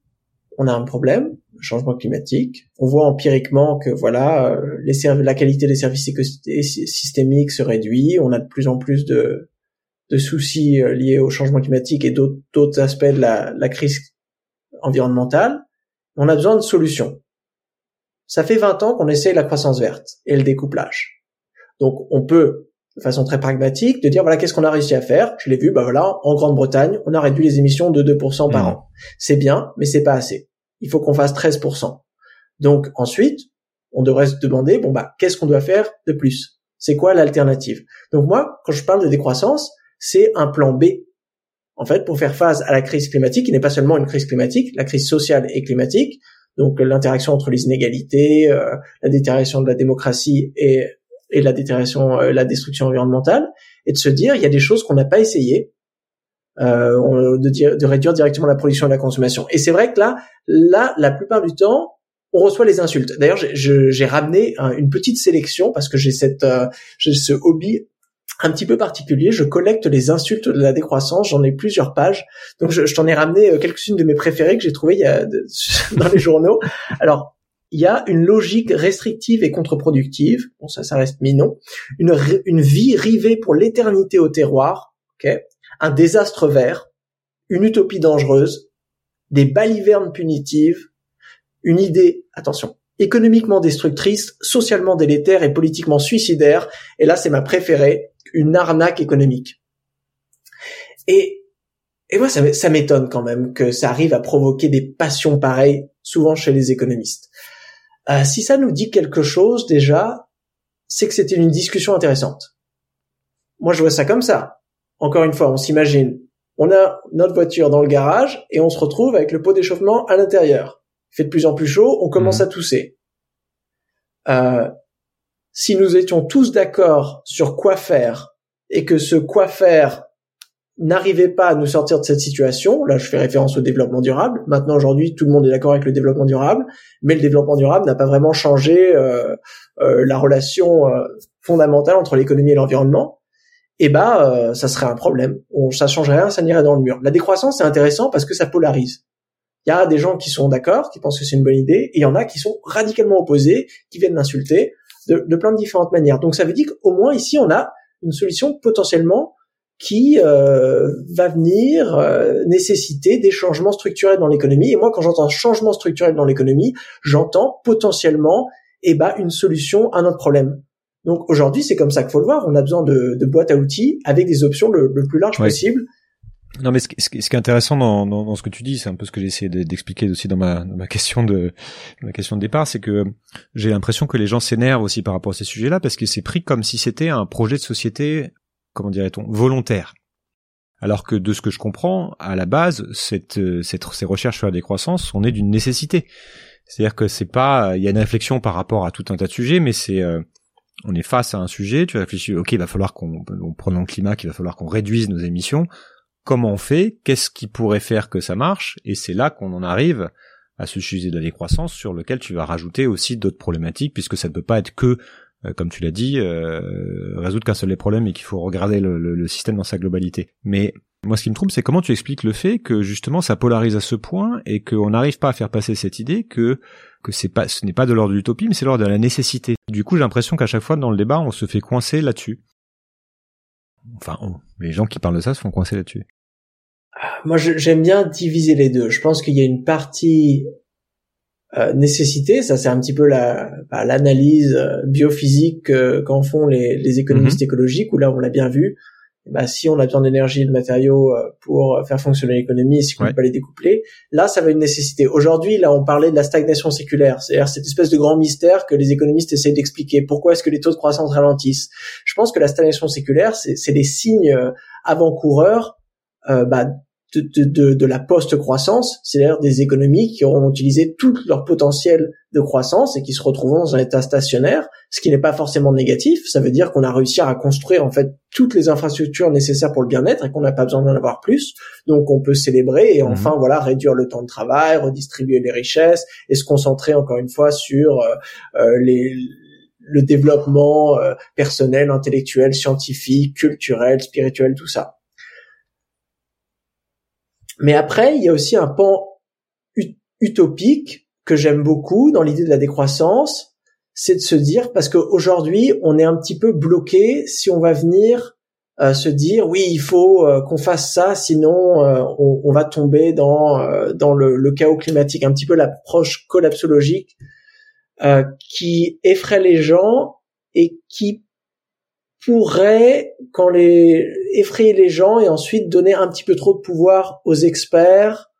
S7: on a un problème, changement climatique. On voit empiriquement que voilà, euh, la qualité des services systémiques se réduit. On a de plus en plus de, de soucis euh, liés au changement climatique et d'autres aspects de la, la crise environnementale. On a besoin de solutions. Ça fait 20 ans qu'on essaye la croissance verte et le découplage. Donc on peut de façon très pragmatique, de dire voilà qu'est-ce qu'on a réussi à faire? Je l'ai vu, bah voilà, en Grande-Bretagne, on a réduit les émissions de 2% par mmh. an. C'est bien, mais c'est pas assez il faut qu'on fasse 13%. Donc ensuite, on devrait se demander, bon bah, qu'est-ce qu'on doit faire de plus? C'est quoi l'alternative? Donc moi, quand je parle de décroissance, c'est un plan B. En fait, pour faire face à la crise climatique, qui n'est pas seulement une crise climatique, la crise sociale et climatique, donc l'interaction entre les inégalités, euh, la détérioration de la démocratie et, et la détérioration, euh, la destruction environnementale, et de se dire, il y a des choses qu'on n'a pas essayées, euh, de, de, réduire directement la production et la consommation. Et c'est vrai que là, là, la plupart du temps, on reçoit les insultes. D'ailleurs, j'ai ramené une petite sélection parce que j'ai cette, euh, ce hobby un petit peu particulier. Je collecte les insultes de la décroissance. J'en ai plusieurs pages. Donc, je, je t'en ai ramené euh, quelques-unes de mes préférées que j'ai trouvées il y a [laughs] dans les journaux. Alors, il y a une logique restrictive et contre-productive. Bon, ça, ça reste mignon. Une, vie rivée pour l'éternité au terroir. ok? Un désastre vert, une utopie dangereuse, des balivernes punitives, une idée, attention, économiquement destructrice, socialement délétère et politiquement suicidaire. Et là, c'est ma préférée, une arnaque économique. Et, et moi, ça m'étonne quand même que ça arrive à provoquer des passions pareilles, souvent chez les économistes. Euh, si ça nous dit quelque chose déjà, c'est que c'était une discussion intéressante. Moi, je vois ça comme ça. Encore une fois, on s'imagine, on a notre voiture dans le garage et on se retrouve avec le pot d'échauffement à l'intérieur. Il fait de plus en plus chaud, on commence
S1: Mhm.
S7: à tousser. Euh, si nous étions tous d'accord sur quoi faire et que ce quoi faire n'arrivait pas à nous sortir de cette situation, là je fais référence au développement durable, maintenant aujourd'hui tout le monde est d'accord avec le développement durable, mais le développement durable n'a pas vraiment changé euh, euh, la relation euh, fondamentale entre l'économie et l'environnement, et bah euh, ça serait un problème. On, ça changerait rien, ça n'irait dans le mur. La décroissance c'est intéressant parce que ça polarise. Il y a des gens qui sont d'accord, qui pensent que c'est une bonne idée, et il y en a qui sont radicalement opposés, qui viennent l'insulter de, de plein de différentes manières. Donc ça veut dire qu'au moins ici on a une solution potentiellement qui euh, va venir euh, nécessiter des changements structurels dans l'économie. Et moi, quand j'entends changement structurel dans l'économie, j'entends potentiellement eh ben, une solution à notre problème. Donc aujourd'hui, c'est comme ça qu'il faut le voir. On a besoin de, de boîtes à outils avec des options le, le plus large possible.
S1: Non, mais ce, qui- ce ce qui est intéressant dans, dans, dans ce que tu dis, c'est un peu ce que j'ai essayé de- d'expliquer aussi dans ma, dans ma question de ma question de départ, c'est que j'ai l'impression que les gens s'énervent aussi par rapport à ces sujets-là parce que c'est pris comme si c'était un projet de société, comment dirait-on, volontaire. Alors que de ce que je comprends, à la base, cette, euh, cette, ces recherches sur la décroissance sont nées d'une nécessité. C'est-à-dire que c'est pas, il y a une réflexion par rapport à tout un tas de sujets, mais c'est, euh, on est face à un sujet, tu réfléchis, ok, il va falloir qu'on, on le climat, qu'il va falloir qu'on réduise nos émissions. Comment on fait? Qu'est-ce qui pourrait faire que ça marche? Et c'est là qu'on en arrive à ce sujet de la décroissance sur lequel tu vas rajouter aussi d'autres problématiques, puisque ça ne peut pas être que, comme tu l'as dit, euh, résoudre qu'un seul des problèmes et qu'il faut regarder le, le- le système dans sa globalité. Mais moi, ce qui me trouble, c'est comment tu expliques le fait que justement ça polarise à ce point et qu'on n'arrive pas à faire passer cette idée que que c'est pas, ce n'est pas de l'ordre de l'utopie, mais c'est l'ordre de la nécessité. Du coup, j'ai l'impression qu'à chaque fois dans le débat, on se fait coincer là-dessus. Enfin, on- les gens qui parlent de ça se font coincer là-dessus.
S7: Moi, j'aime bien diviser les deux. Je pense qu'il y a une partie euh, nécessité, ça c'est un petit peu la bah, l'analyse euh, biophysique euh, qu'en font les, les économistes écologiques, où là on l'a bien vu. Bah, si on a besoin d'énergie et de matériaux euh, pour faire fonctionner l'économie, si on ne
S1: Ouais.
S7: peut pas les découpler, là ça va être une nécessité. Aujourd'hui, là on parlait de la stagnation séculaire, c'est-à-dire cette espèce de grand mystère que les économistes essayent d'expliquer. Pourquoi est-ce que les taux de croissance ralentissent? Je pense que la stagnation séculaire, c'est des signes avant-coureurs euh, bah, de, de, de, de la post-croissance, c'est-à-dire des économies qui auront utilisé tout leur potentiel de croissance et qui se retrouveront dans un état stationnaire, ce qui n'est pas forcément négatif. Ça veut dire qu'on a réussi à construire en fait toutes les infrastructures nécessaires pour le bien-être et qu'on n'a pas besoin d'en avoir plus. Donc on peut célébrer et
S1: Mhm.
S7: enfin voilà réduire le temps de travail, redistribuer les richesses et se concentrer encore une fois sur euh, euh, les le développement euh, personnel, intellectuel, scientifique, culturel, spirituel, tout ça. Mais après, il y a aussi un pan ut- utopique que j'aime beaucoup dans l'idée de la décroissance, c'est de se dire parce qu'aujourd'hui on est un petit peu bloqué si on va venir euh, se dire oui il faut euh, qu'on fasse ça sinon euh, on, va tomber dans dans le, chaos climatique un petit peu l'approche collapsologique qui effraie les gens et qui pourrait quand les effrayer les gens et ensuite donner un petit peu trop de pouvoir aux experts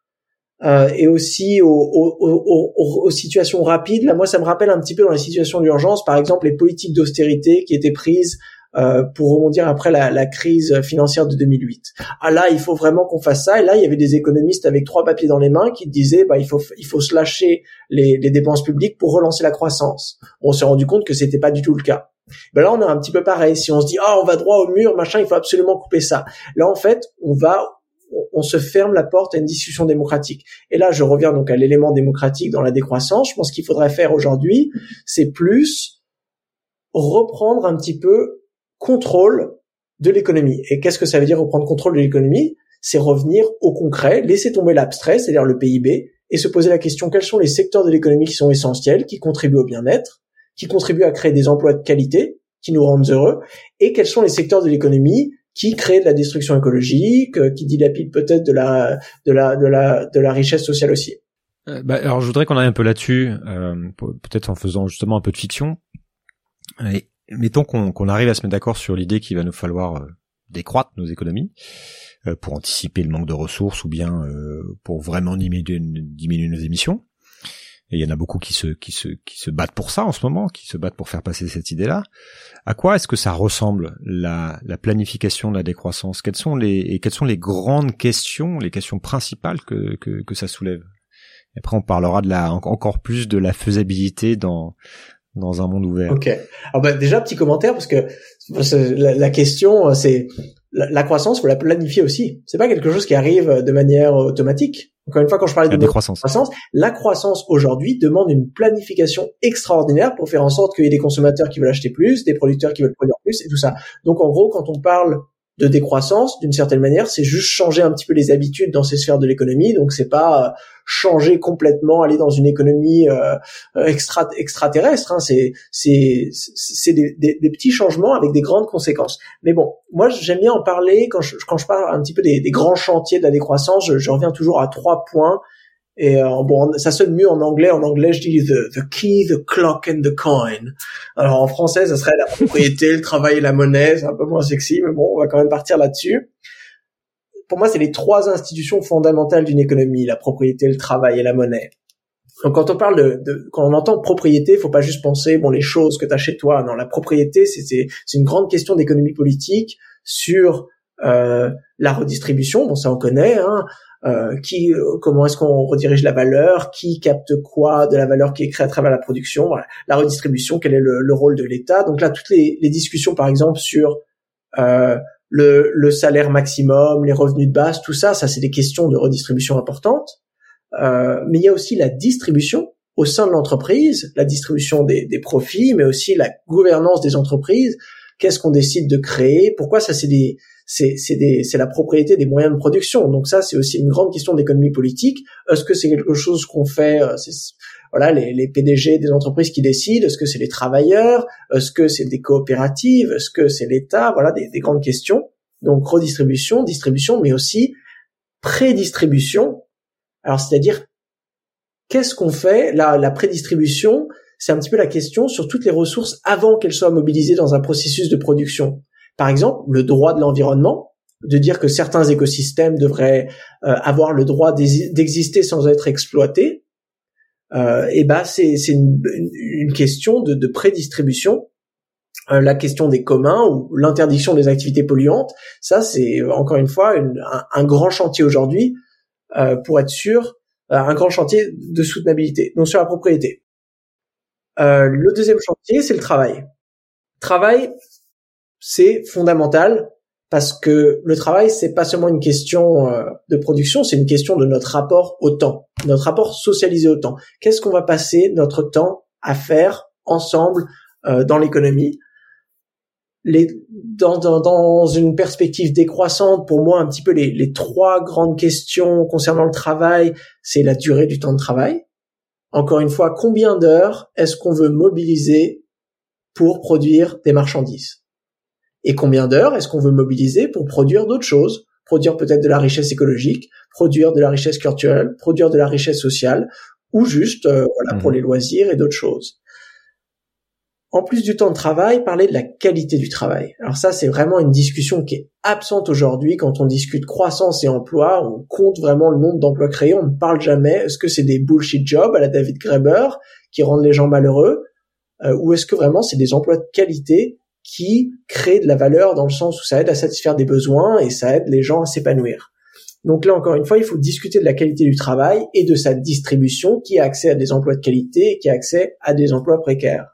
S7: euh, et aussi aux, aux, aux, aux, situations rapides. Là, moi, ça me rappelle un petit peu dans les situations d'urgence, par exemple, les politiques d'austérité qui étaient prises euh, pour rebondir après la, la crise financière de 2008. Ah là, il faut vraiment qu'on fasse ça. Et là, il y avait des économistes avec trois papiers dans les mains qui disaient, bah, il faut, il faut se lâcher les, les dépenses publiques pour relancer la croissance. On s'est rendu compte que c'était pas du tout le cas. Ben là, on est un petit peu pareil. Si on se dit, ah, on va droit au mur, machin, il faut absolument couper ça. Là, en fait, on va on se ferme la porte à une discussion démocratique. Et là, je reviens donc à l'élément démocratique dans la décroissance. Je pense qu'il faudrait faire aujourd'hui, c'est plus reprendre un petit peu contrôle de l'économie. Et qu'est-ce que ça veut dire reprendre contrôle de l'économie? C'est revenir au concret, laisser tomber l'abstrait, c'est-à-dire le PIB, et se poser la question quels sont les secteurs de l'économie qui sont essentiels, qui contribuent au bien-être, qui contribuent à créer des emplois de qualité, qui nous rendent heureux, et quels sont les secteurs de l'économie qui crée de la destruction écologique, euh, qui dilapide peut-être de la de la de la de la richesse sociale aussi.
S1: Euh, bah, alors je voudrais qu'on aille un peu là-dessus, euh, peut-être en faisant justement un peu de fiction. Et mettons qu'on arrive à se mettre d'accord sur l'idée qu'il va nous falloir euh, décroître nos économies pour anticiper le manque de ressources ou bien pour vraiment diminuer, diminuer nos émissions. Et il y en a beaucoup qui se, qui se, qui se battent pour ça en ce moment, qui se battent pour faire passer cette idée-là. À quoi est-ce que ça ressemble la, la planification de la décroissance? Quelles sont les, et quelles sont les grandes questions, les questions principales que, que, que ça soulève? Et Après, on parlera de la, encore plus de la faisabilité dans, dans un monde ouvert.
S7: Ok. Alors bah, déjà petit commentaire parce que la, la question c'est la, la, croissance faut la planifier aussi. C'est pas quelque chose qui arrive de manière automatique. Encore une fois, quand je parlais de
S1: la croissance,
S7: la croissance aujourd'hui demande une planification extraordinaire pour faire en sorte qu'il y ait des consommateurs qui veulent acheter plus, des producteurs qui veulent produire plus et tout ça. Donc en gros, quand on parle de décroissance, d'une certaine manière, c'est juste changer un petit peu les habitudes dans ces sphères de l'économie. Donc c'est pas euh, changer complètement, aller dans une économie euh, euh, extra extraterrestre. Hein. C'est des, petits changements avec des grandes conséquences. Mais bon, moi j'aime bien en parler quand je quand je parle un petit peu des, grands chantiers de la décroissance. Je reviens toujours à trois points et euh, bon, ça sonne mieux en anglais. En anglais, je dis the, the key, the clock and the coin. Alors en français, ça serait la propriété, le travail et la monnaie. C'est un peu moins sexy, mais bon, on va quand même partir là-dessus. Pour moi, c'est les trois institutions fondamentales d'une économie la propriété, le travail et la monnaie. Donc quand on parle de, de quand on entend propriété, faut pas juste penser bon les choses que tu as chez toi. Non, la propriété, c'est c'est une grande question d'économie politique sur euh, la redistribution. Bon, ça on connaît. Hein, euh, qui, euh, comment est-ce qu'on redirige la valeur, qui capte quoi de la valeur qui est créée à travers la production, la redistribution, quel est le, rôle de l'État? Donc là, toutes les, discussions, par exemple, sur euh, le, salaire maximum, les revenus de base, tout ça, ça c'est des questions de redistribution importantes. mais il y a aussi la distribution au sein de l'entreprise, la distribution des, des profits, mais aussi la gouvernance des entreprises. Qu'est-ce qu'on décide de créer? Pourquoi ça c'est des c'est la propriété des moyens de production. Donc ça, c'est aussi une grande question d'économie politique. Est-ce que c'est quelque chose qu'on fait euh, voilà les, les PDG des entreprises qui décident? Est-ce que c'est les travailleurs? Est-ce que c'est des coopératives? Est-ce que c'est l'État? Voilà des, des grandes questions. Donc redistribution, distribution, mais aussi prédistribution. Alors c'est-à-dire qu'est-ce qu'on fait? La, la prédistribution, c'est un petit peu la question sur toutes les ressources avant qu'elles soient mobilisées dans un processus de production. Par exemple, le droit de l'environnement, de dire que certains écosystèmes devraient euh, avoir le droit d'exister sans être exploités, euh, et ben c'est une, une, question de, de prédistribution. Euh, la question des communs ou l'interdiction des activités polluantes, ça c'est encore une fois un, un, grand chantier aujourd'hui euh, pour être sûr, euh, un grand chantier de soutenabilité. Donc sur la propriété. le deuxième chantier, c'est le travail. Travail, c'est fondamental parce que le travail c'est pas seulement une question euh, de production, c'est une question de notre rapport au temps, notre rapport socialisé au temps. Qu'est-ce qu'on va passer notre temps à faire ensemble euh, dans l'économie? Dans, une perspective décroissante, pour moi, un petit peu les, les trois grandes questions concernant le travail, c'est la durée du temps de travail. Encore une fois, combien d'heures est-ce qu'on veut mobiliser pour produire des marchandises? Et combien d'heures est-ce qu'on veut mobiliser pour produire d'autres choses, produire peut-être de la richesse écologique, produire de la richesse culturelle, produire de la richesse sociale, ou juste euh, voilà pour mmh. les loisirs et d'autres choses. En plus du temps de travail, parler de la qualité du travail. Alors ça, c'est vraiment une discussion qui est absente aujourd'hui quand on discute croissance et emploi. On compte vraiment le nombre d'emplois créés. On ne parle jamais. Est-ce que c'est des bullshit jobs à la David Graeber qui rendent les gens malheureux, euh, ou est-ce que vraiment c'est des emplois de qualité qui crée de la valeur dans le sens où ça aide à satisfaire des besoins et ça aide les gens à s'épanouir. Donc là, encore une fois, il faut discuter de la qualité du travail et de sa distribution, qui a accès à des emplois de qualité et qui a accès à des emplois précaires.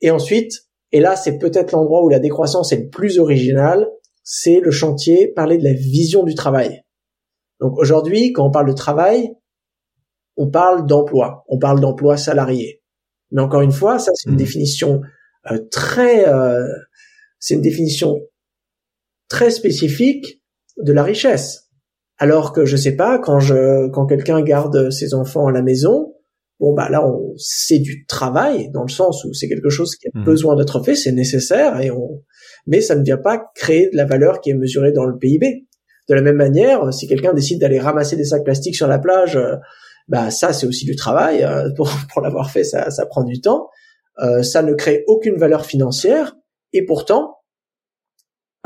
S7: Et ensuite, et là, c'est peut-être l'endroit où la décroissance est le plus originale, c'est le chantier, parler de la vision du travail. Donc aujourd'hui, quand on parle de travail, on parle d'emploi, on parle d'emploi salarié. Mais encore une fois, ça c'est une mmh. définition très, euh, c'est une définition très spécifique de la richesse. Alors que je sais pas quand je quand quelqu'un garde ses enfants à la maison, bon bah là on c'est du travail dans le sens où c'est quelque chose qui a mmh. besoin d'être fait, c'est nécessaire et on mais ça ne vient pas créer de la valeur qui est mesurée dans le PIB. De la même manière, si quelqu'un décide d'aller ramasser des sacs plastiques sur la plage, euh, bah ça c'est aussi du travail. Euh, [laughs] pour, pour l'avoir fait, ça, ça prend du temps. Euh, ça ne crée aucune valeur financière et pourtant,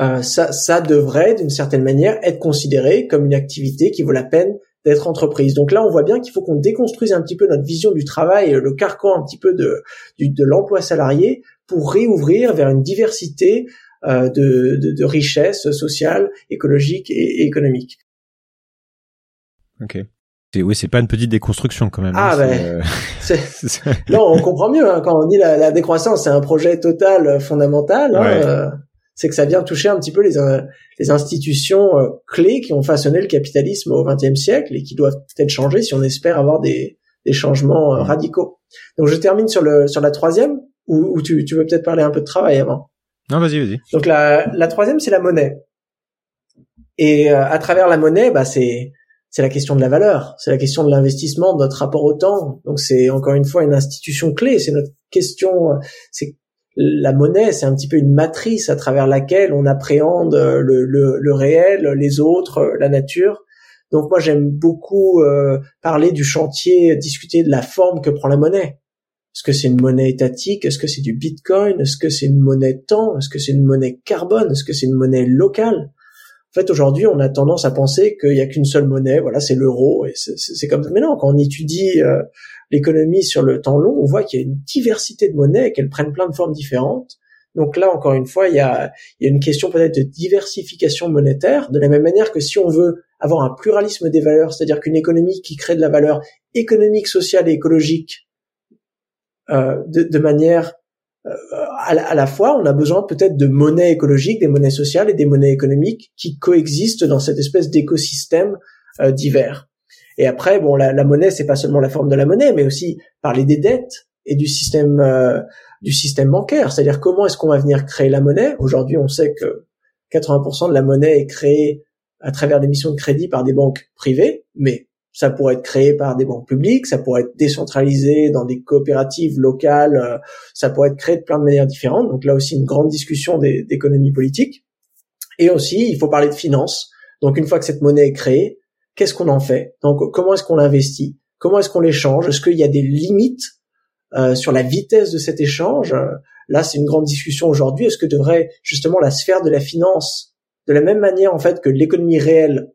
S7: euh, ça, ça devrait d'une certaine manière être considéré comme une activité qui vaut la peine d'être entreprise. Donc là, on voit bien qu'il faut qu'on déconstruise un petit peu notre vision du travail, le carcan un petit peu de, de l'emploi salarié pour réouvrir vers une diversité euh, de, de, de richesses sociales, écologiques et, économiques.
S1: Ok. Oui, c'est pas une petite déconstruction quand même.
S7: Hein, ah ben, [laughs] non, on comprend mieux hein, quand on dit la, la décroissance, c'est un projet total euh, fondamental. Hein, euh, c'est que ça vient toucher un petit peu les, les institutions clés qui ont façonné le capitalisme au XXe siècle et qui doivent peut-être changer si on espère avoir des, des changements radicaux. Donc je termine sur le sur la troisième ou, ou tu, tu veux peut-être parler un peu de travail avant?
S1: Non, vas-y, vas-y.
S7: Donc la, la troisième, c'est la monnaie. Et euh, à travers la monnaie, bah c'est c'est la question de la valeur, c'est la question de l'investissement, de notre rapport au temps. Donc c'est encore une fois une institution clé. C'est notre question. Euh, c'est la monnaie, c'est un petit peu une matrice à travers laquelle on appréhende euh, le, le, le réel, les autres, la nature. Donc moi j'aime beaucoup parler du chantier, discuter de la forme que prend la monnaie. Est-ce que c'est une monnaie étatique? Est-ce que c'est du Bitcoin? Est-ce que c'est une monnaie temps? Est-ce que c'est une monnaie carbone? Est-ce que c'est une monnaie locale? En fait, aujourd'hui, on a tendance à penser qu'il n'y a qu'une seule monnaie, voilà, c'est l'euro, et c'est comme. Mais non, quand on étudie euh, l'économie sur le temps long, on voit qu'il y a une diversité de monnaies et qu'elles prennent plein de formes différentes. Donc là, encore une fois, il y a, il y a une question peut-être de diversification monétaire, de la même manière que si on veut avoir un pluralisme des valeurs, c'est-à-dire qu'une économie qui crée de la valeur économique, sociale et écologique euh, de, de, manière euh, à, la, fois, on a besoin peut-être de monnaies écologiques, des monnaies sociales et des monnaies économiques qui coexistent dans cette espèce d'écosystème euh, divers. Et après, bon, la, la monnaie, c'est pas seulement la forme de la monnaie, mais aussi parler des dettes et du système du système bancaire. C'est-à-dire comment est-ce qu'on va venir créer la monnaie? Aujourd'hui, on sait que 80% de la monnaie est créée à travers l'émission de crédit par des banques privées, mais ça pourrait être créé par des banques publiques, ça pourrait être décentralisé dans des coopératives locales, euh, ça pourrait être créé de plein de manières différentes. Donc là aussi une grande discussion d'économie politique. Et aussi, il faut parler de finances. Donc une fois que cette monnaie est créée, qu'est-ce qu'on en fait? Donc comment est-ce qu'on l'investit? Comment est-ce qu'on l'échange? Est-ce qu'il y a des limites euh, sur la vitesse de cet échange? Là, c'est une grande discussion aujourd'hui. Est-ce que devrait justement la sphère de la finance, de la même manière en fait que l'économie réelle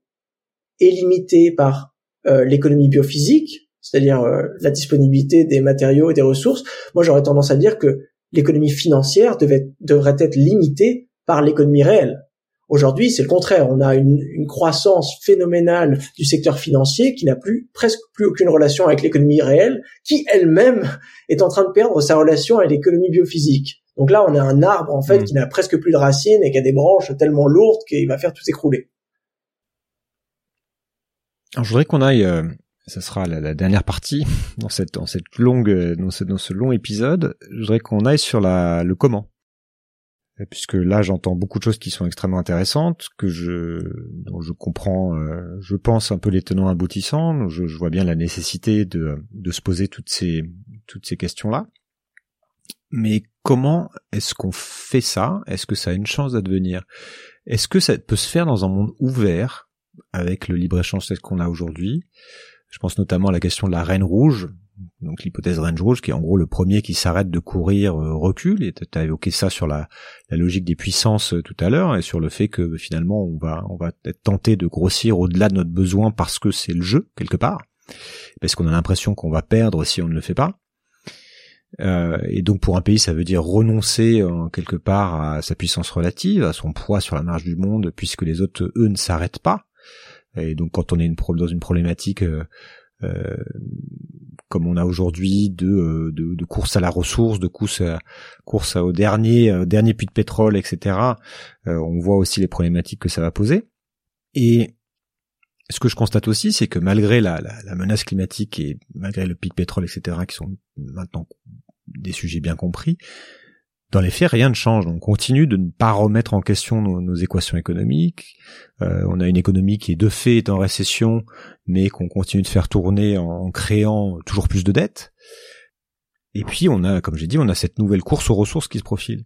S7: est limitée par l'économie biophysique, c'est-à-dire euh, la disponibilité des matériaux et des ressources, moi j'aurais tendance à dire que l'économie financière devait, devrait être limitée par l'économie réelle. Aujourd'hui, c'est le contraire. On a une, une, croissance phénoménale du secteur financier qui n'a plus presque plus aucune relation avec l'économie réelle, qui elle-même [laughs] est en train de perdre sa relation avec l'économie biophysique. Donc là, on a un arbre en fait mmh. qui n'a presque plus de racines et qui a des branches tellement lourdes qu'il va faire tout s'écrouler.
S1: Alors, je voudrais qu'on aille, euh, ça sera la, dernière partie [laughs] dans cette dans cette longue dans ce, dans ce long épisode. Je voudrais qu'on aille sur la le comment, euh, puisque là j'entends beaucoup de choses qui sont extrêmement intéressantes, que je dont je comprends, euh, je pense un peu les tenants aboutissants. Je, je vois bien la nécessité de de se poser toutes ces toutes ces questions là. Mais comment est-ce qu'on fait ça? Est-ce que ça a une chance d'advenir? Est-ce que ça peut se faire dans un monde ouvert? Avec le libre-échange tel qu'on a aujourd'hui. Je pense notamment à la question de la reine rouge, donc l'hypothèse reine rouge, qui est en gros le premier qui s'arrête de courir euh, recule. Et tu as évoqué ça sur la, logique des puissances euh, tout à l'heure, et sur le fait que finalement on va on va être tenté de grossir au-delà de notre besoin parce que c'est le jeu quelque part, parce qu'on a l'impression qu'on va perdre si on ne le fait pas. Euh, et donc pour un pays, ça veut dire renoncer en quelque part à sa puissance relative, à son poids sur la marge du monde, puisque les autres, eux, ne s'arrêtent pas. Et donc quand on est dans une problématique euh, euh, comme on a aujourd'hui de, euh, de, de, course à la ressource, de course, à, course au dernier, dernier puits de pétrole, etc., on voit aussi les problématiques que ça va poser. Et ce que je constate aussi, c'est que malgré la, la, la, menace climatique et malgré le de pétrole, etc., qui sont maintenant des sujets bien compris, dans les faits, rien ne change. On continue de ne pas remettre en question nos, équations économiques. Euh, on a une économie qui est de fait en récession, mais qu'on continue de faire tourner en, créant toujours plus de dettes. Et puis on a, comme j'ai dit, on a cette nouvelle course aux ressources qui se profile.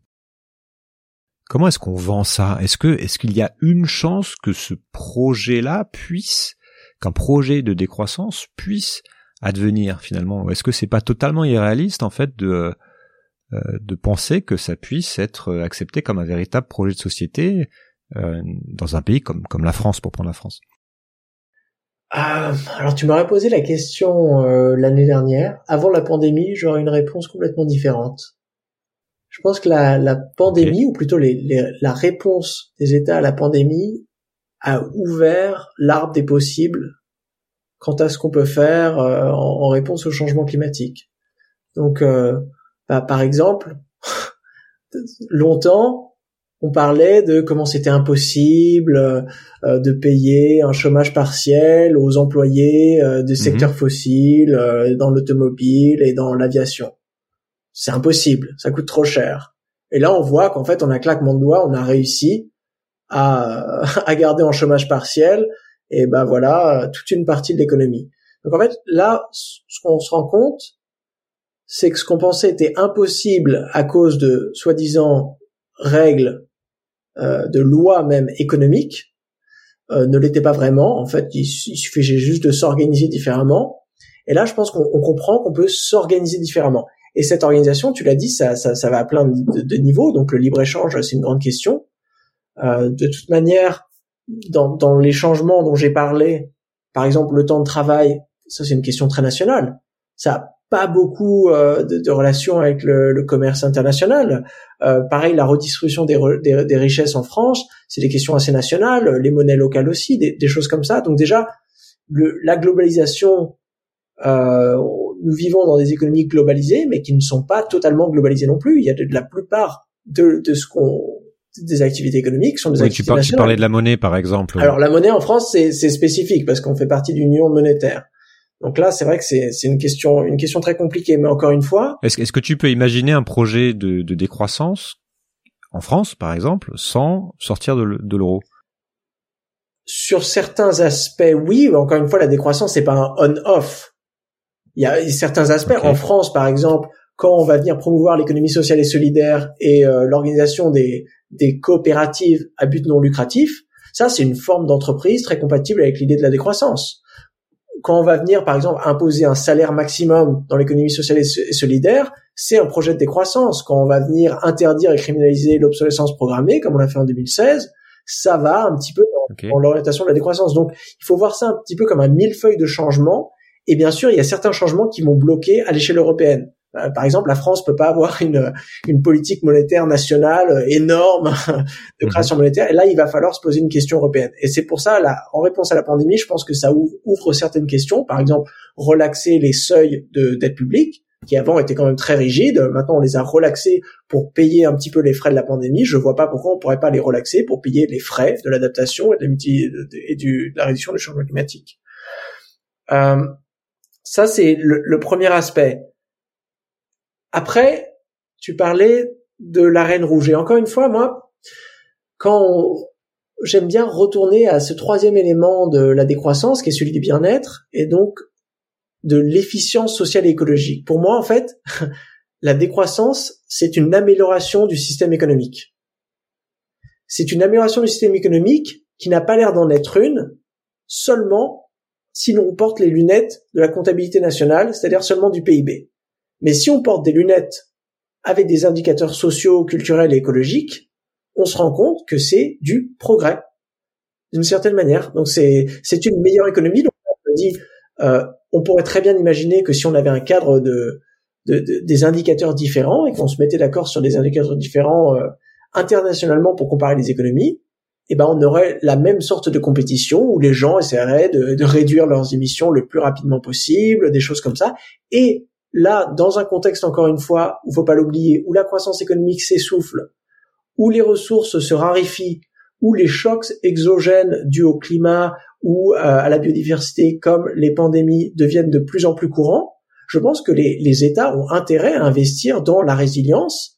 S1: comment est-ce qu'on vend ça? Est-ce que est-ce qu'il y a une chance que ce projet-là puisse, qu'un projet de décroissance puisse advenir finalement? Est-ce que c'est pas totalement irréaliste en fait de de penser que ça puisse être accepté comme un véritable projet de société euh, dans un pays comme comme la France pour prendre la France
S7: euh, alors tu m'aurais posé la question l'année dernière. Avant la pandémie, j'aurais une réponse complètement différente. Je pense que la, la pandémie, ou plutôt les, la réponse des États à la pandémie, a ouvert l'arbre des possibles quant à ce qu'on peut faire en, en, réponse au changement climatique. Donc, euh, bah, par exemple, longtemps, on parlait de comment c'était impossible euh, de payer un chômage partiel aux employés euh, secteurs mhm. fossiles euh, dans l'automobile et dans l'aviation. C'est impossible, ça coûte trop cher. Et là, on voit qu'en fait, on a claquement de doigts, on a réussi à, [laughs] à garder en chômage partiel et ben voilà toute une partie de l'économie. Donc en fait, là, ce qu'on se rend compte, c'est que ce qu'on pensait était impossible à cause de soi-disant règles, euh, de lois même économiques, euh, ne l'était pas vraiment. En fait, il, suffisait juste de s'organiser différemment. Et là, je pense qu'on comprend qu'on peut s'organiser différemment. Et cette organisation, tu l'as dit, ça, ça, ça, va à plein de, niveaux. Donc le libre-échange, c'est une grande question. Euh, de toute manière, dans, dans les changements dont j'ai parlé, par exemple le temps de travail, ça c'est une question très nationale. Ça pas beaucoup euh, de, de, relations avec le, le commerce international. Euh, pareil, la redistribution des, des, des, richesses en France, c'est des questions assez nationales, les monnaies locales aussi, des, des choses comme ça. Donc déjà, le, la globalisation, euh, nous vivons dans des économies globalisées, mais qui ne sont pas totalement globalisées non plus. Il y a de, la plupart de, de ce qu'on des activités économiques sont des activités
S1: tu, tu parlais de la monnaie, par exemple.
S7: Alors la monnaie en France, c'est spécifique parce qu'on fait partie d'une union monétaire. Donc là, c'est vrai que c'est une question, une question très compliquée. Mais encore une fois,
S1: est-ce est que tu peux imaginer un projet de, de décroissance en France, par exemple, sans sortir de l'euro?
S7: Sur certains aspects, oui. Encore une fois, la décroissance c'est pas un on-off. Il y a certains aspects en France, par exemple, quand on va venir promouvoir l'économie sociale et solidaire et euh, l'organisation des, des coopératives à but non lucratif, ça c'est une forme d'entreprise très compatible avec l'idée de la décroissance quand on va venir, par exemple, imposer un salaire maximum dans l'économie sociale et solidaire, c'est un projet de décroissance. Quand on va venir interdire et criminaliser l'obsolescence programmée, comme on l'a fait en 2016, ça va un petit peu dans, l'orientation de la décroissance. Donc, il faut voir ça un petit peu comme un millefeuille de changements. Et bien sûr, il y a certains changements qui vont bloquer à l'échelle européenne. Euh, par exemple, la France peut pas avoir [laughs] une, une politique monétaire nationale énorme de mhm. création monétaire. Et là, il va falloir se poser une question européenne. Et c'est pour ça, là, en réponse à la pandémie, je pense que ça ouvre, certaines questions. Par exemple, relaxer les seuils de dette publique qui avant étaient quand même très rigides. Maintenant, on les a relaxés pour payer un petit peu les frais de la pandémie. Je vois pas pourquoi on pourrait pas les relaxer pour payer les frais de l'adaptation et de, et du, de la réduction du changement climatique. Euh, ça, c'est le, le premier aspect. Après, tu parlais de la Reine Rouge. Et encore une fois, moi, quand j'aime bien retourner à ce troisième élément de la décroissance, qui est celui du bien-être, et donc de l'efficience sociale et écologique. Pour moi, en fait, [laughs] la décroissance, c'est une amélioration du système économique. C'est une amélioration du système économique qui n'a pas l'air d'en être une, seulement si l'on porte les lunettes de la comptabilité nationale, c'est-à-dire seulement du PIB. Mais si on porte des lunettes avec des indicateurs sociaux, culturels et écologiques, on se rend compte que c'est du progrès d'une certaine manière. Donc c'est c'est une meilleure économie. Donc on dit, euh, on pourrait très bien imaginer que si on avait un cadre de, de, des indicateurs différents et qu'on se mettait d'accord sur des indicateurs différents euh, internationalement pour comparer les économies, eh ben on aurait la même sorte de compétition où les gens essaieraient de, de réduire leurs émissions le plus rapidement possible, des choses comme ça, et Là, dans un contexte, encore une fois, où faut pas l'oublier, où la croissance économique s'essouffle, où les ressources se raréfient, où les chocs exogènes dus au climat ou euh, à la biodiversité, comme les pandémies, deviennent de plus en plus courants, je pense que les, États ont intérêt à investir dans la résilience,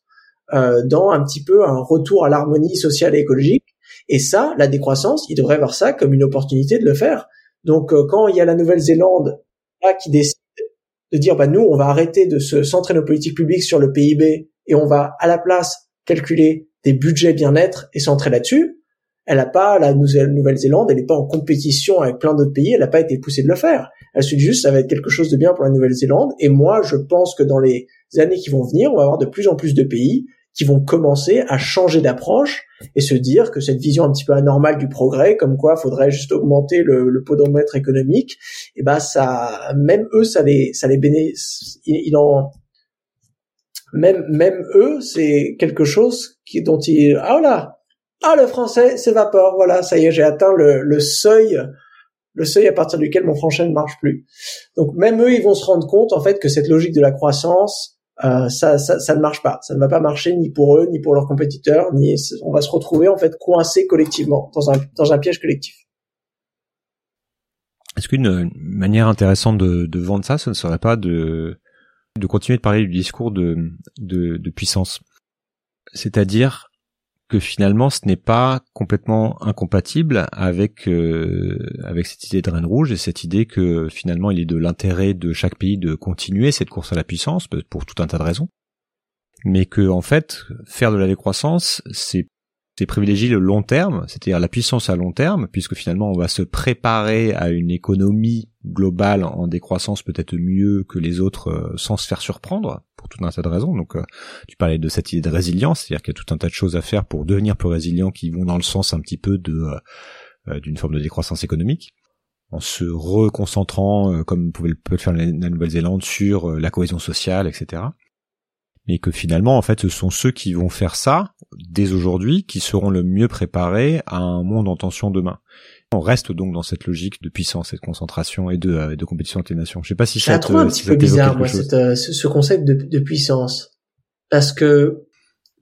S7: euh, dans un petit peu un retour à l'harmonie sociale et écologique. Et ça, la décroissance, ils devraient voir ça comme une opportunité de le faire. Donc, euh, quand il y a la Nouvelle-Zélande qui décide de dire bah nous on va arrêter de se centrer nos politiques publiques sur le PIB et on va à la place calculer des budgets bien-être est centrée là-dessus. Elle n'a pas la Nouvelle-Zélande, elle n'est pas en compétition avec plein d'autres pays, elle n'a pas été poussée de le faire. Elle se dit juste ça va être quelque chose de bien pour la Nouvelle-Zélande. Et moi, je pense que dans les années qui vont venir, on va avoir de plus en plus de pays qui vont commencer à changer d'approche et se dire que cette vision un petit peu anormale du progrès, comme quoi faudrait juste augmenter le, le podomètre économique, et eh ben ça, même eux, ça les, ça les bénéficie. Il, en, même, même eux, c'est quelque chose qui, dont ils, ah là, ah le français s'évapore, voilà, ça y est, j'ai atteint le, le seuil le seuil à partir duquel mon français ne marche plus. Donc même eux, ils vont se rendre compte en fait que cette logique de la croissance, euh, ça, ça, ça, ne marche pas. Ça ne va pas marcher ni pour eux, ni pour leurs compétiteurs, ni on va se retrouver en fait coincés collectivement dans un dans un piège collectif.
S1: Est-ce qu'une manière intéressante de, de, vendre ça, ce ne serait pas de de continuer de parler du discours de de, de puissance, c'est-à-dire que finalement ce n'est pas complètement incompatible avec euh, avec cette idée de Reine Rouge et cette idée que finalement il est de l'intérêt de chaque pays de continuer cette course à la puissance pour tout un tas de raisons, mais que en fait faire de la décroissance c'est c'est privilégier le long terme, c'est-à-dire la puissance à long terme, puisque finalement on va se préparer à une économie globale en décroissance peut-être mieux que les autres euh, sans se faire surprendre pour tout un tas de raisons. Donc euh, tu parlais de cette idée de résilience, c'est-à-dire qu'il y a tout un tas de choses à faire pour devenir plus résilient qui vont dans le sens un petit peu de euh, d'une forme de décroissance économique en se reconcentrant, comme pouvait le faire la Nouvelle-Zélande, sur la cohésion sociale, etc mais que finalement en fait ce sont ceux qui vont faire ça dès aujourd'hui qui seront le mieux préparés à un monde en tension demain. On reste donc dans cette logique de puissance et de concentration et de, euh, de compétition entre les nations. Je sais pas si ça.
S7: Je trouve un petit peu bizarre moi euh, ce concept de, de puissance parce que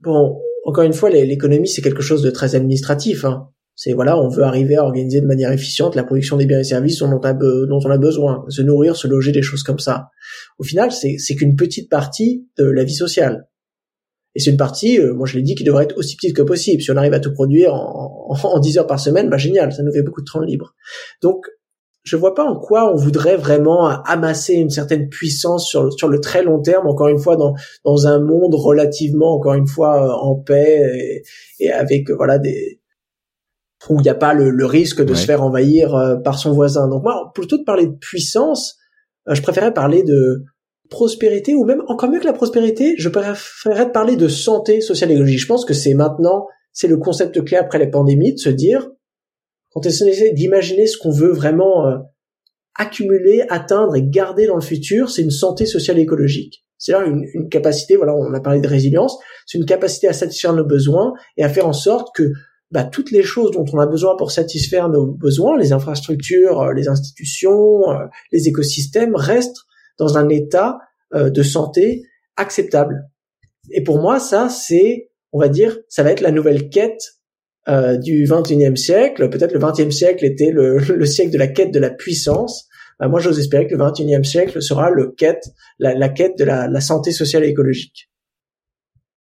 S7: bon encore une fois l'économie c'est quelque chose de très administratif. Hein. C'est voilà, on veut arriver à organiser de manière efficiente la production des biens et services dont on a, dont on a besoin, se nourrir, se loger, des choses comme ça. Au final, c'est qu'une petite partie de la vie sociale. Et c'est une partie, euh, moi je l'ai dit, qui devrait être aussi petite que possible. Si on arrive à tout produire en, en, 10 heures par semaine, bah génial, ça nous fait beaucoup de temps libre. Donc, je vois pas en quoi on voudrait vraiment amasser une certaine puissance sur, sur le très long terme, encore une fois, dans, dans un monde relativement, encore une fois, euh, en paix et, et avec, voilà, des, où il n'y a pas le, risque de se faire envahir euh, par son voisin. Donc moi, plutôt de parler de puissance, euh, je préférais parler de prospérité, ou même encore mieux que la prospérité, je préférerais parler de santé sociale et écologique. Je pense que c'est maintenant, c'est le concept clé après la pandémie, de se dire, quand on essaie d'imaginer ce qu'on veut vraiment euh, accumuler, atteindre et garder dans le futur, c'est une santé sociale et écologique. C'est-à-dire une, une, capacité, voilà, on a parlé de résilience, c'est une capacité à satisfaire nos besoins et à faire en sorte que bah, toutes les choses dont on a besoin pour satisfaire nos besoins, les infrastructures, euh, les institutions, euh, les écosystèmes, restent dans un état euh, de santé acceptable. Et pour moi, ça, c'est, on va dire, ça va être la nouvelle quête euh, du 21e siècle. Peut-être le 20e siècle était le, [laughs] le, siècle de la quête de la puissance. Bah, moi, j'ose espérer que le 21e siècle sera le quête, la, la quête de la, la santé sociale et écologique.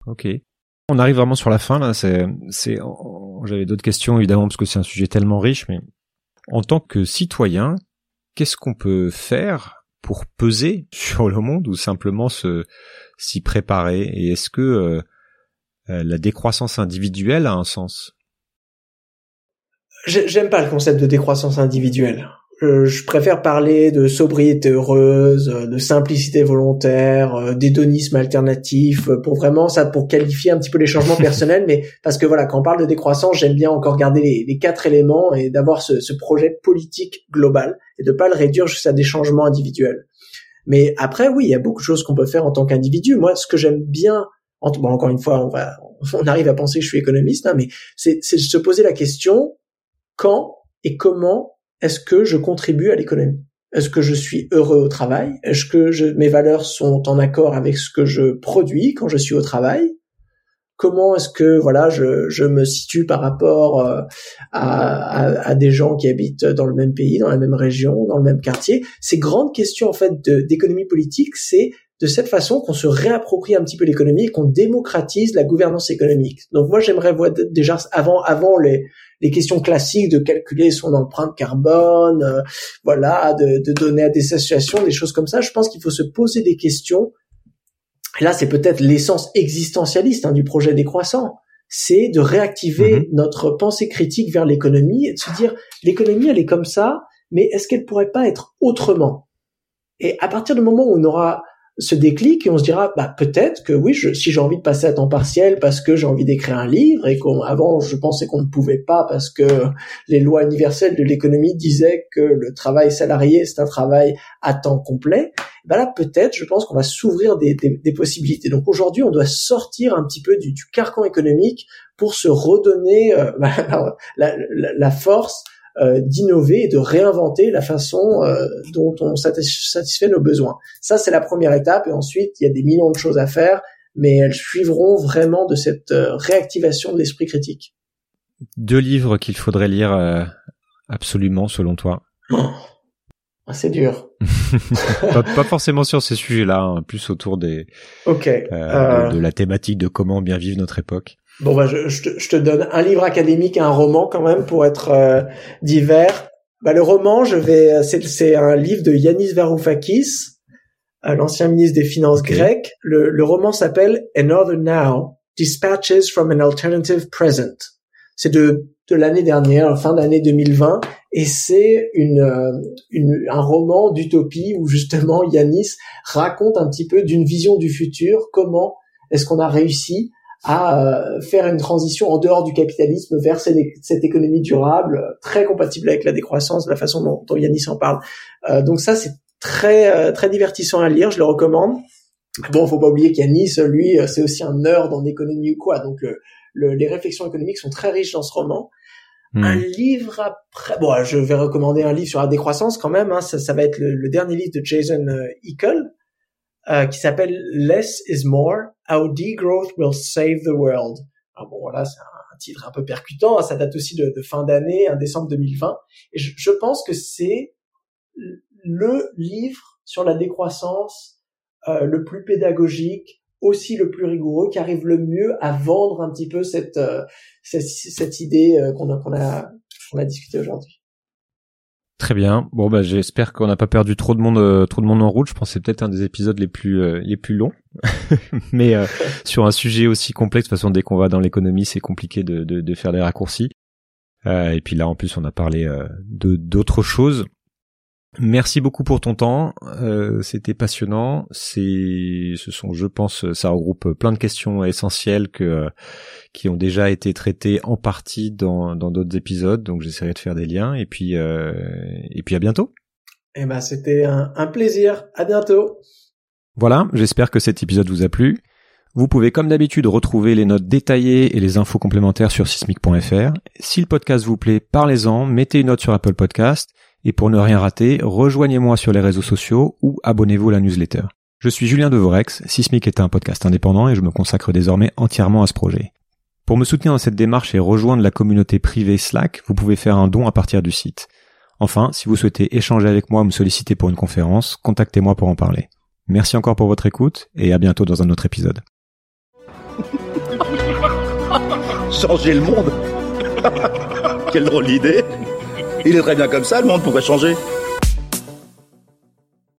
S1: Ok. On arrive vraiment sur la fin là. C'est, c'est, j'avais d'autres questions évidemment parce que c'est un sujet tellement riche, mais en tant que citoyen, qu'est-ce qu'on peut faire pour peser [laughs] sur le monde ou simplement se s'y préparer? Et est-ce que euh, euh, la décroissance individuelle a un sens?
S7: J'aime pas le concept de décroissance individuelle. Euh, je préfère parler de sobriété heureuse, euh, de simplicité volontaire, euh, d'hédonisme alternatif, pour vraiment ça, pour qualifier un petit peu les changements [laughs] personnels, mais parce que voilà, quand on parle de décroissance, j'aime bien encore garder les, les quatre éléments et d'avoir ce, ce, projet politique global et de pas le réduire juste à des changements individuels. Mais après, oui, il y a beaucoup de choses qu'on peut faire en tant qu'individu. Moi, ce que j'aime bien, bon, encore une fois, on va, [laughs] on arrive à penser que je suis économiste, hein, mais c'est se poser la question quand et comment est-ce que je contribue à l'économie? Est-ce que je suis heureux au travail? Est-ce que je, mes valeurs sont en accord avec ce que je produis quand je suis au travail? Comment est-ce que voilà je, me situe par rapport euh, à, à, à, des gens qui habitent dans le même pays, dans la même région, dans le même quartier? Ces grandes questions en fait d'économie politique, c'est de cette façon qu'on se réapproprie un petit peu l'économie qu'on démocratise la gouvernance économique. Donc moi j'aimerais voir déjà avant avant les les questions classiques de calculer son empreinte carbone, euh, voilà, de, de donner à des associations des choses comme ça. Je pense qu'il faut se poser des questions. Et là c'est peut-être l'essence existentialiste hein, du projet décroissant. c'est de réactiver
S1: Mhm.
S7: notre pensée critique vers l'économie et de se dire l'économie elle est comme ça, mais est-ce qu'elle pourrait pas être autrement? Et à partir du moment où on aura ce déclic et on se dira bah peut-être que oui je, si j'ai envie de passer à temps partiel parce que j'ai envie d'écrire un livre et qu'avant je pensais qu'on ne pouvait pas parce que les lois universelles de l'économie disaient que le travail salarié c'est un travail à temps complet ben là peut-être je pense qu'on va s'ouvrir des, des, des possibilités. Donc aujourd'hui on doit sortir un petit peu du, du carcan économique pour se redonner [laughs] la, la, la force euh, d'innover et de réinventer la façon euh, dont on satisfait nos besoins. Ça, c'est la première étape. Et ensuite, il y a des millions de choses à faire, mais elles suivront vraiment de cette euh, réactivation de l'esprit critique.
S1: Deux livres qu'il faudrait lire euh, absolument, selon toi
S7: oh. C'est dur. [laughs]
S1: pas, pas, forcément sur ces sujets-là, hein, plus autour des
S7: okay.
S1: de, de la thématique de comment bien vivre notre époque.
S7: Bon bah je, je, te, je, te, donne un livre académique et un roman quand même pour être euh, divers. Bah le roman, je vais c'est un livre de Yanis Varoufakis, l'ancien ministre des Finances okay. grec. Le, le roman s'appelle Another Now: Dispatches from an Alternative Present. C'est de de l'année dernière, fin d'année 2020, et c'est une, une un roman d'utopie où justement Yanis raconte un petit peu d'une vision du futur, comment est-ce qu'on a réussi à faire une transition en dehors du capitalisme vers cette, économie durable, très compatible avec la décroissance, la façon dont, dont Yanis en parle. Euh, donc ça, c'est très très divertissant à lire, je le recommande. Bon, faut pas oublier qu'Yanis, lui, c'est aussi un nerd en économie ou quoi, donc le, le, les réflexions économiques sont très riches dans ce roman. Mmh. Un livre après, bon, je vais recommander un livre sur la décroissance quand même. Hein, ça, ça va être le, le, dernier livre de Jason Hickel, euh, qui s'appelle Less is More: How Degrowth Will Save the World. Alors bon, voilà, c'est un, titre un peu percutant. Hein, ça date aussi de, fin d'année, un décembre 2020. Et je, je pense que c'est le livre sur la décroissance euh, le plus pédagogique, aussi le plus rigoureux, qui arrive le mieux à vendre un petit peu cette euh, cette, cette, idée euh, qu'on a qu'on a qu'on a discuté aujourd'hui.
S1: Très bien. Bon bah j'espère qu'on n'a pas perdu trop de monde euh, trop de monde en route. Je pense que c'est peut-être un des épisodes les plus euh, les plus longs. [laughs] Mais euh, [laughs] sur un sujet aussi complexe, de toute façon dès qu'on va dans l'économie, c'est compliqué de, de, de, faire des raccourcis. et puis là en plus on a parlé de d'autres choses. Merci beaucoup pour ton temps, euh, c'était passionnant. C'est, ce sont, je pense, ça regroupe plein de questions essentielles que qui ont déjà été traitées en partie dans dans d'autres épisodes. Donc j'essaierai de faire des liens et puis euh, et puis à bientôt.
S7: Eh ben c'était un, un plaisir. À bientôt.
S1: Voilà, j'espère que cet épisode vous a plu. Vous pouvez comme d'habitude retrouver les notes détaillées et les infos complémentaires sur sismic.fr. Si le podcast vous plaît, parlez-en, mettez une note sur Apple Podcast. Et pour ne rien rater, rejoignez-moi sur les réseaux sociaux ou abonnez-vous à la newsletter. Je suis Julien Devorex, Sismic est un podcast indépendant et je me consacre désormais entièrement à ce projet. Pour me soutenir dans cette démarche et rejoindre la communauté privée Slack, vous pouvez faire un don à partir du site. Enfin, si vous souhaitez échanger avec moi ou me solliciter pour une conférence, contactez-moi pour en parler. Merci encore pour votre écoute et à bientôt dans un autre épisode.
S8: Changer le monde? [laughs] Quelle drôle d'idée Il est très bien comme ça, le monde, pourquoi changer